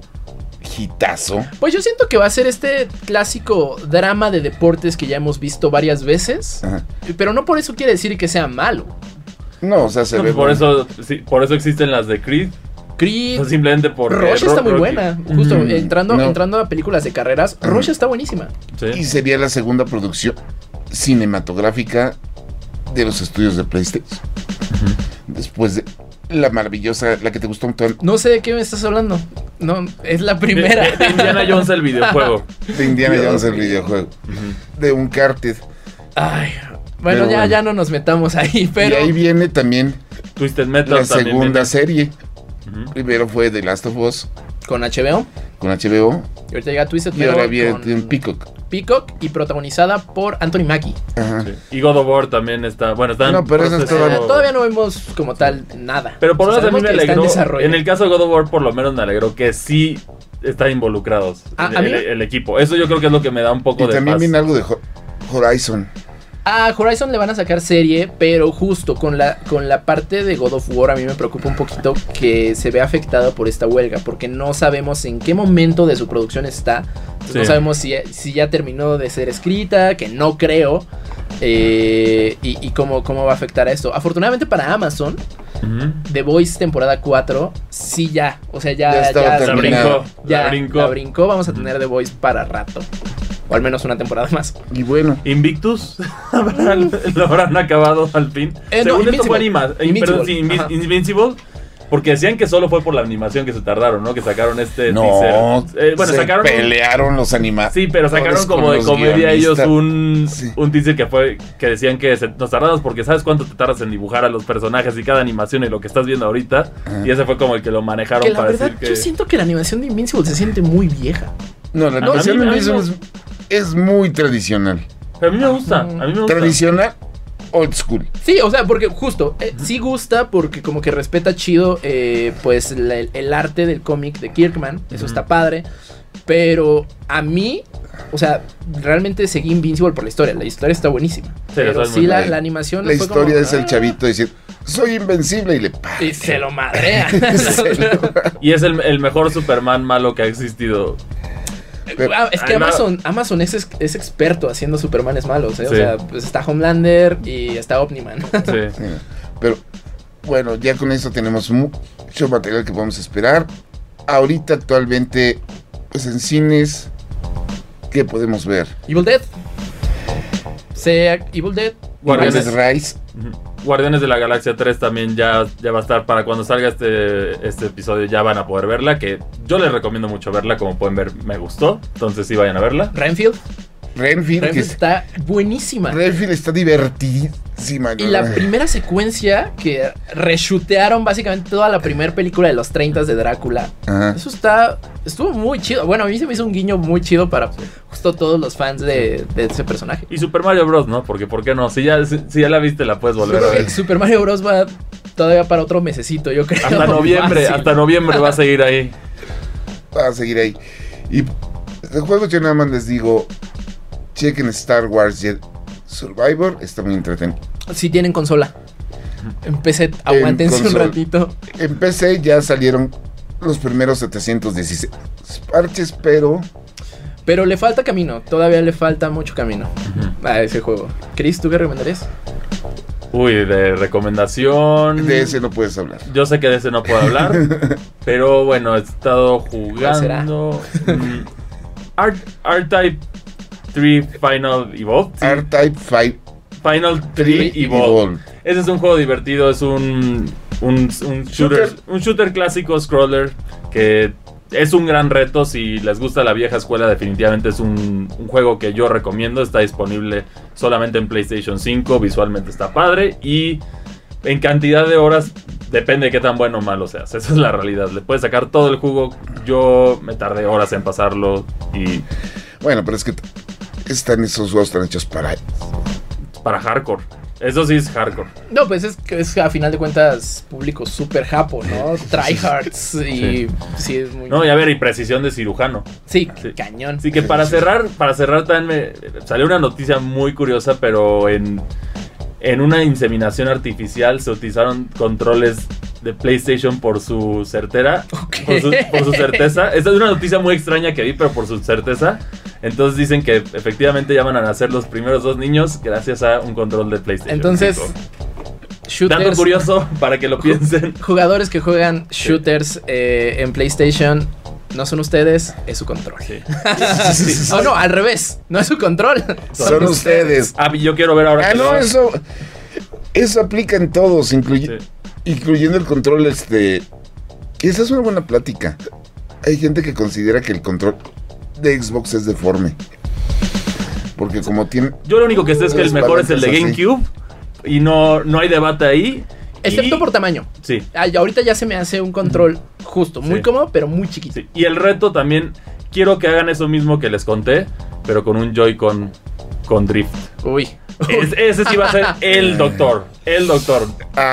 hitazo. Pues yo siento que va a ser este clásico drama de deportes que ya hemos visto varias veces. Ajá. Pero no por eso quiere decir que sea malo. No, o sea, se No, ve pues por, bueno. eso, sí, por eso existen las de Creed. Creed. No simplemente por. Rush está muy buena. Justo Mm, entrando, no. entrando a películas de carreras. Rush está buenísima. Y sería la segunda producción cinematográfica de los estudios de PlayStation. Después de la maravillosa, la que te gustó un montón, No sé de qué me estás hablando. No, es la De, primera. de- de Indiana Jones el videojuego. de Indiana Dios Jones el videojuego, Ujú. de Uncharted. Ay, bueno, Pero ya, bueno. ya no nos metamos ahí, pero. Y ahí viene también Twisted Metal la también. segunda viene. serie. Primero fue The Last of Us Con HBO. con HBO Y ahorita llega Twisted y ahora Metal viene Peacock. Peacock y protagonizada por Anthony Mackie. Ajá. Sí. Y God of War también está. Bueno, está en No, pero esa es proceso- toda- Todavía no vemos como tal nada. Pero por lo menos a mí me en alegró. En el caso de God of War, por lo menos me alegró que sí están involucrados A- el, el- el equipo. Eso yo creo que es lo que me da un poco Y de también paz. viene algo de Ho- Horizon. A Horizon le van a sacar serie, pero justo con la, con la parte de God of War a mí me preocupa un poquito que se vea afectado por esta huelga, porque no sabemos en qué momento de su producción está. Sí. No sabemos si, si ya terminó de ser escrita, que no creo, eh, y, y cómo, cómo va a afectar a esto. Afortunadamente para Amazon. The Voice temporada 4, sí ya, o sea, ya, Ya ya, La brincó. ya la brincó. la brincó, vamos a tener The Voice para rato. O al menos una temporada más. Y bueno, Invictus ¿Habrán- lo habrán acabado al fin. Eh, no, Según esto fue Invincible. anima, eh, Invincible. perdón, sí, Invi- Ajá. Invincible. Porque decían que solo fue por la animación que se tardaron, ¿no? Que sacaron este no, teaser. Eh, bueno, se sacaron. un- pelearon los animales. Sí, pero sacaron como de comedia ellos un, un teaser que fue que decían que se- nos tardamos porque sabes cuánto te tardas en dibujar a los personajes y cada animación y lo que estás viendo ahorita. Y ese fue como el que lo manejaron Que la para verdad, decir que. yo siento que la animación de Invincible se siente muy vieja. No, la No, animación de Invincible es, es muy tradicional. Pero a mí me gusta. A mí me gusta. Tradicional, old school. Sí, o sea, porque justo, eh, sí gusta porque como que respeta chido, eh, pues, la- el, el arte del cómic de Kirkman, eso está padre, pero a mí, o sea, realmente seguí Invincible por la historia, la historia está buenísima, pero sí la, la animación La fue como, historia es el ah, chavito decir, soy invencible y le. Y se lo madrea. Se lo- Y es el, el mejor Superman malo que ha existido. Ah, es que Amazon, Amazon es, es experto haciendo Supermanes malos, ¿eh? O Sí. sea, pues está Homelander y está Omniman. Sí. Pero bueno, ya con eso tenemos mu- mucho material que podemos esperar. Ahorita actualmente, pues en cines, ¿qué podemos ver? Evil Dead. Sea Evil Dead. Guardianes. Guardianes Rise. Ujú. Guardianes de la Galaxia 3 también ya, ya va a estar para cuando salga este, este episodio ya van a poder verla, que yo les recomiendo mucho verla, como pueden ver me gustó, entonces sí vayan a verla. Renfield. Renfield, está buenísima. Renfield está divertidísima. Y la primera secuencia que reshutearon básicamente toda la primera película de los 30 de Drácula. Ajá. Eso está. Estuvo muy chido. Bueno, a mí se me hizo un guiño muy chido para justo todos los fans de, de ese personaje. Y Super Mario Bros, ¿no? Porque ¿por qué no? Si ya, si, si ya la viste la puedes volver a ver. Super Mario Bros. va todavía para otro mesecito, yo creo. Hasta noviembre, Fácil. hasta noviembre va a seguir ahí. Va a seguir ahí. Y de juegos yo nada más les digo, chequen Star Wars Jet Survivor, está muy entretenido. Si tienen consola. Empecé, aguántense un ratito. En PC ya salieron los primeros 716 parches, pero Pero le falta camino. Todavía le falta mucho camino a ese juego. Chris, ¿tú qué recomendarías? Uy, de recomendación. de ese no puedes hablar. Yo sé que de ese no puedo hablar, pero bueno, he estado jugando. mm, R-Type 3 Final Evolved. sí. R-Type 5 Final 3 Evolved. Ese es un juego divertido, es un, un, un shooter, Shooter. un shooter clásico scroller que es un gran reto. Si les gusta la vieja escuela, definitivamente es un, un juego que yo recomiendo. Está disponible solamente en PlayStation 5, visualmente está padre y en cantidad de horas depende de qué tan bueno o malo seas. Esa es la realidad. Le puedes sacar todo el jugo. Yo me tardé horas en pasarlo y Bueno, pero es que están esos juegos están hechos para para hardcore. Eso sí es hardcore. No, pues es que es a final de cuentas público súper japo, ¿no? Tryhards y sí. es muy... No, y a ver, y precisión de cirujano. Sí, Sí. cañón. Así que para cerrar, para cerrar también me salió una noticia muy curiosa, pero en, en una inseminación artificial se utilizaron controles de PlayStation por su certera, Ok. por, su, por su certeza. Esta es una noticia muy extraña que vi, pero por su certeza. Entonces dicen que efectivamente ya van a nacer los primeros dos niños gracias a un control de PlayStation. Entonces, 5. Dato shooters, curioso para que lo piensen. jugadores que juegan shooters eh, en PlayStation no son ustedes, es su control. Sí. Oh, no, al revés, no es su control. Son ustedes. Ah, yo quiero ver ahora Ah, que no, lo- eso eso aplica en todos, incluye- Sí. Incluyendo el control este esa es una buena plática. Hay gente que considera que el control de Xbox es deforme. Porque como tiene Yo lo único que sé es que el mejor es el de así. GameCube. Y no, no hay debate ahí. Excepto Y- por tamaño. Sí, Ah, ahorita ya se me hace un control justo, muy Sí. cómodo, pero muy chiquito. sí. Y el reto también, quiero que hagan eso mismo que les conté, pero con un Joy-Con con drift. Uy. Es- ese sí va a ser el doctor. El doctor.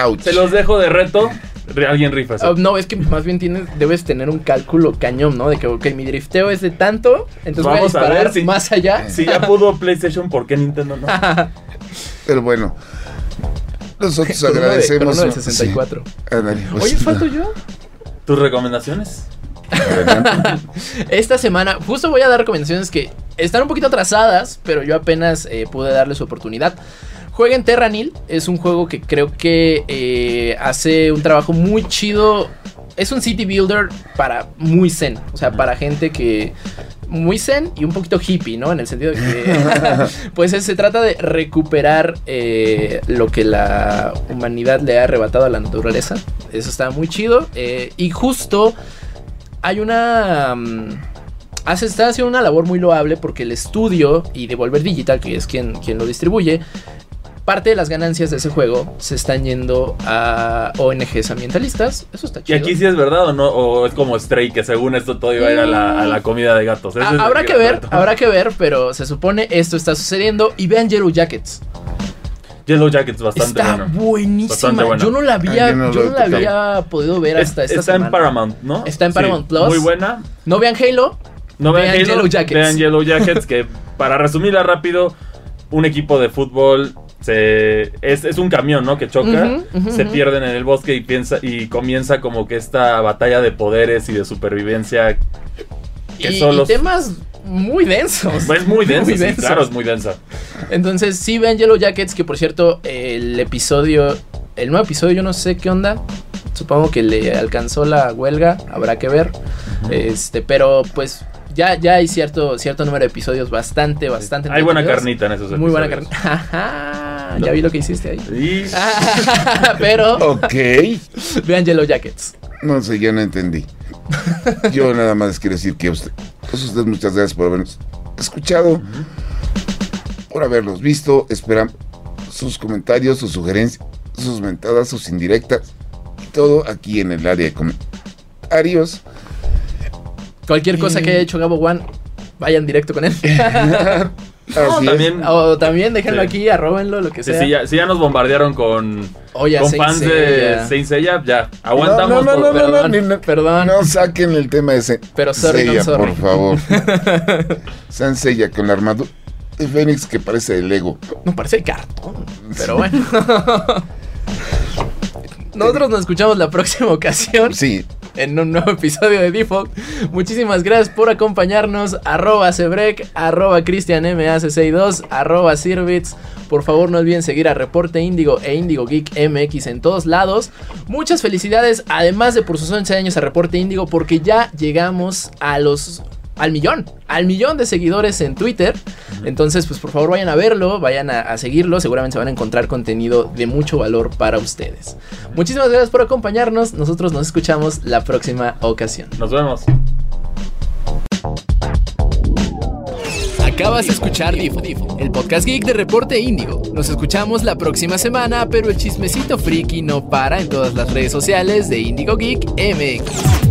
ouch. Se los dejo de reto. Re- Alguien rifa eso. no, es que más bien tienes, debes tener un cálculo cañón, ¿no? De que, ok, mi drifteo es de tanto, entonces Vamos a voy a disparar ver si- más allá. Si ya pudo PlayStation, ¿por qué Nintendo no? Pero bueno. Nosotros Con uno de- agradecemos. con uno del sí. 64. Ándale, pues, Oye, ¿falto yo? ¿Tus recomendaciones? Esta semana, justo voy a dar recomendaciones que están un poquito atrasadas, pero yo apenas eh, pude darles su oportunidad. Jueguen Terranil, es un juego que creo que eh, hace un trabajo muy chido. Es un city builder para muy zen, o sea, para gente que muy zen y un poquito hippie, ¿no? En el sentido de que, pues se trata de recuperar eh, lo que la humanidad le ha arrebatado a la naturaleza. Eso está muy chido. eh, y justo hay una... mm, hace, está haciendo una labor muy loable porque el estudio y Devolver Digital, que es quien, quien lo distribuye, parte de las ganancias de ese juego se están yendo a ONGs ambientalistas. Eso está Y chido. aquí sí es verdad o no, o es como Stray, que según esto todo iba a ir a la, a la comida de gatos. Habrá que ver, habrá que ver, pero se supone esto está sucediendo. Y vean Yellow Jackets. Yellow Jackets bastante está bueno. buenísima. Bastante buena. Yo no la había, yo no yo lo no la había podido ver Es- hasta esta está semana. en Paramount, ¿no? Está en Paramount Plus. Muy buena. No vean Halo. No vean, Vean Halo, Yellow Jackets. Vean Yellow Jackets, que para resumirla rápido, un equipo de fútbol se es, es un camión, ¿no? Que choca, se pierden en el bosque y piensa y comienza como que esta batalla de poderes y de supervivencia. Que Y, temas muy densos. Es muy densa, sí, densos. claro, es muy densa. Entonces, sí vean Yellow Jackets, que por cierto, el episodio, el nuevo episodio, yo no sé qué onda. supongo que le alcanzó la huelga, habrá que ver. Este, pero pues ya, ya hay cierto, cierto número de episodios bastante, bastante. Hay buena carnita en esos Muy buena episodios. carnita. Ajá, ya vi lo que hiciste ahí. Y pero Ok. vean Yellow Jackets. No sé, ya no entendí. Yo nada más les quiero decir que a usted, pues usted muchas gracias por habernos escuchado, por haberlos visto. Esperamos sus comentarios, sus sugerencias, sus mentadas, sus indirectas, y todo aquí en el área de comentarios. Cualquier cosa que haya hecho Gabo One, vayan directo con él. Es. también. o también déjenlo Sí. aquí, arróbenlo, lo que sea. sí, ya, sí, ya nos bombardearon con, Saint fans de. Saint Seiya. Ya, aguantamos. No, no, no, por- no, no, perdón, no. perdón. No saquen el tema de Se- Pero sorry, Seiya, not sorry. por favor. San Seiya con la armadura de Fénix que parece el Lego. No parece de cartón, pero bueno. Nosotros nos escuchamos la próxima ocasión Sí, en un nuevo episodio de Default. Muchísimas gracias por acompañarnos. Arroba Sebrek, arroba CristianMAC62, arroba Sirvits. Por favor, no olviden seguir a Reporte Índigo e Índigo Geek MX en todos lados. Muchas felicidades, además de por sus 11 años a Reporte Índigo, porque ya llegamos a los. Al millón, al millón de seguidores en Twitter. Entonces, pues por favor vayan a verlo, vayan a, a seguirlo. Seguramente se van a encontrar contenido de mucho valor para ustedes. Muchísimas gracias por acompañarnos. Nosotros nos escuchamos la próxima ocasión. Nos vemos. Acabas de escuchar Difo, el podcast geek de Reporte Índigo. Nos escuchamos la próxima semana, pero el chismecito friki no para en todas las redes sociales de Índigo Geek MX.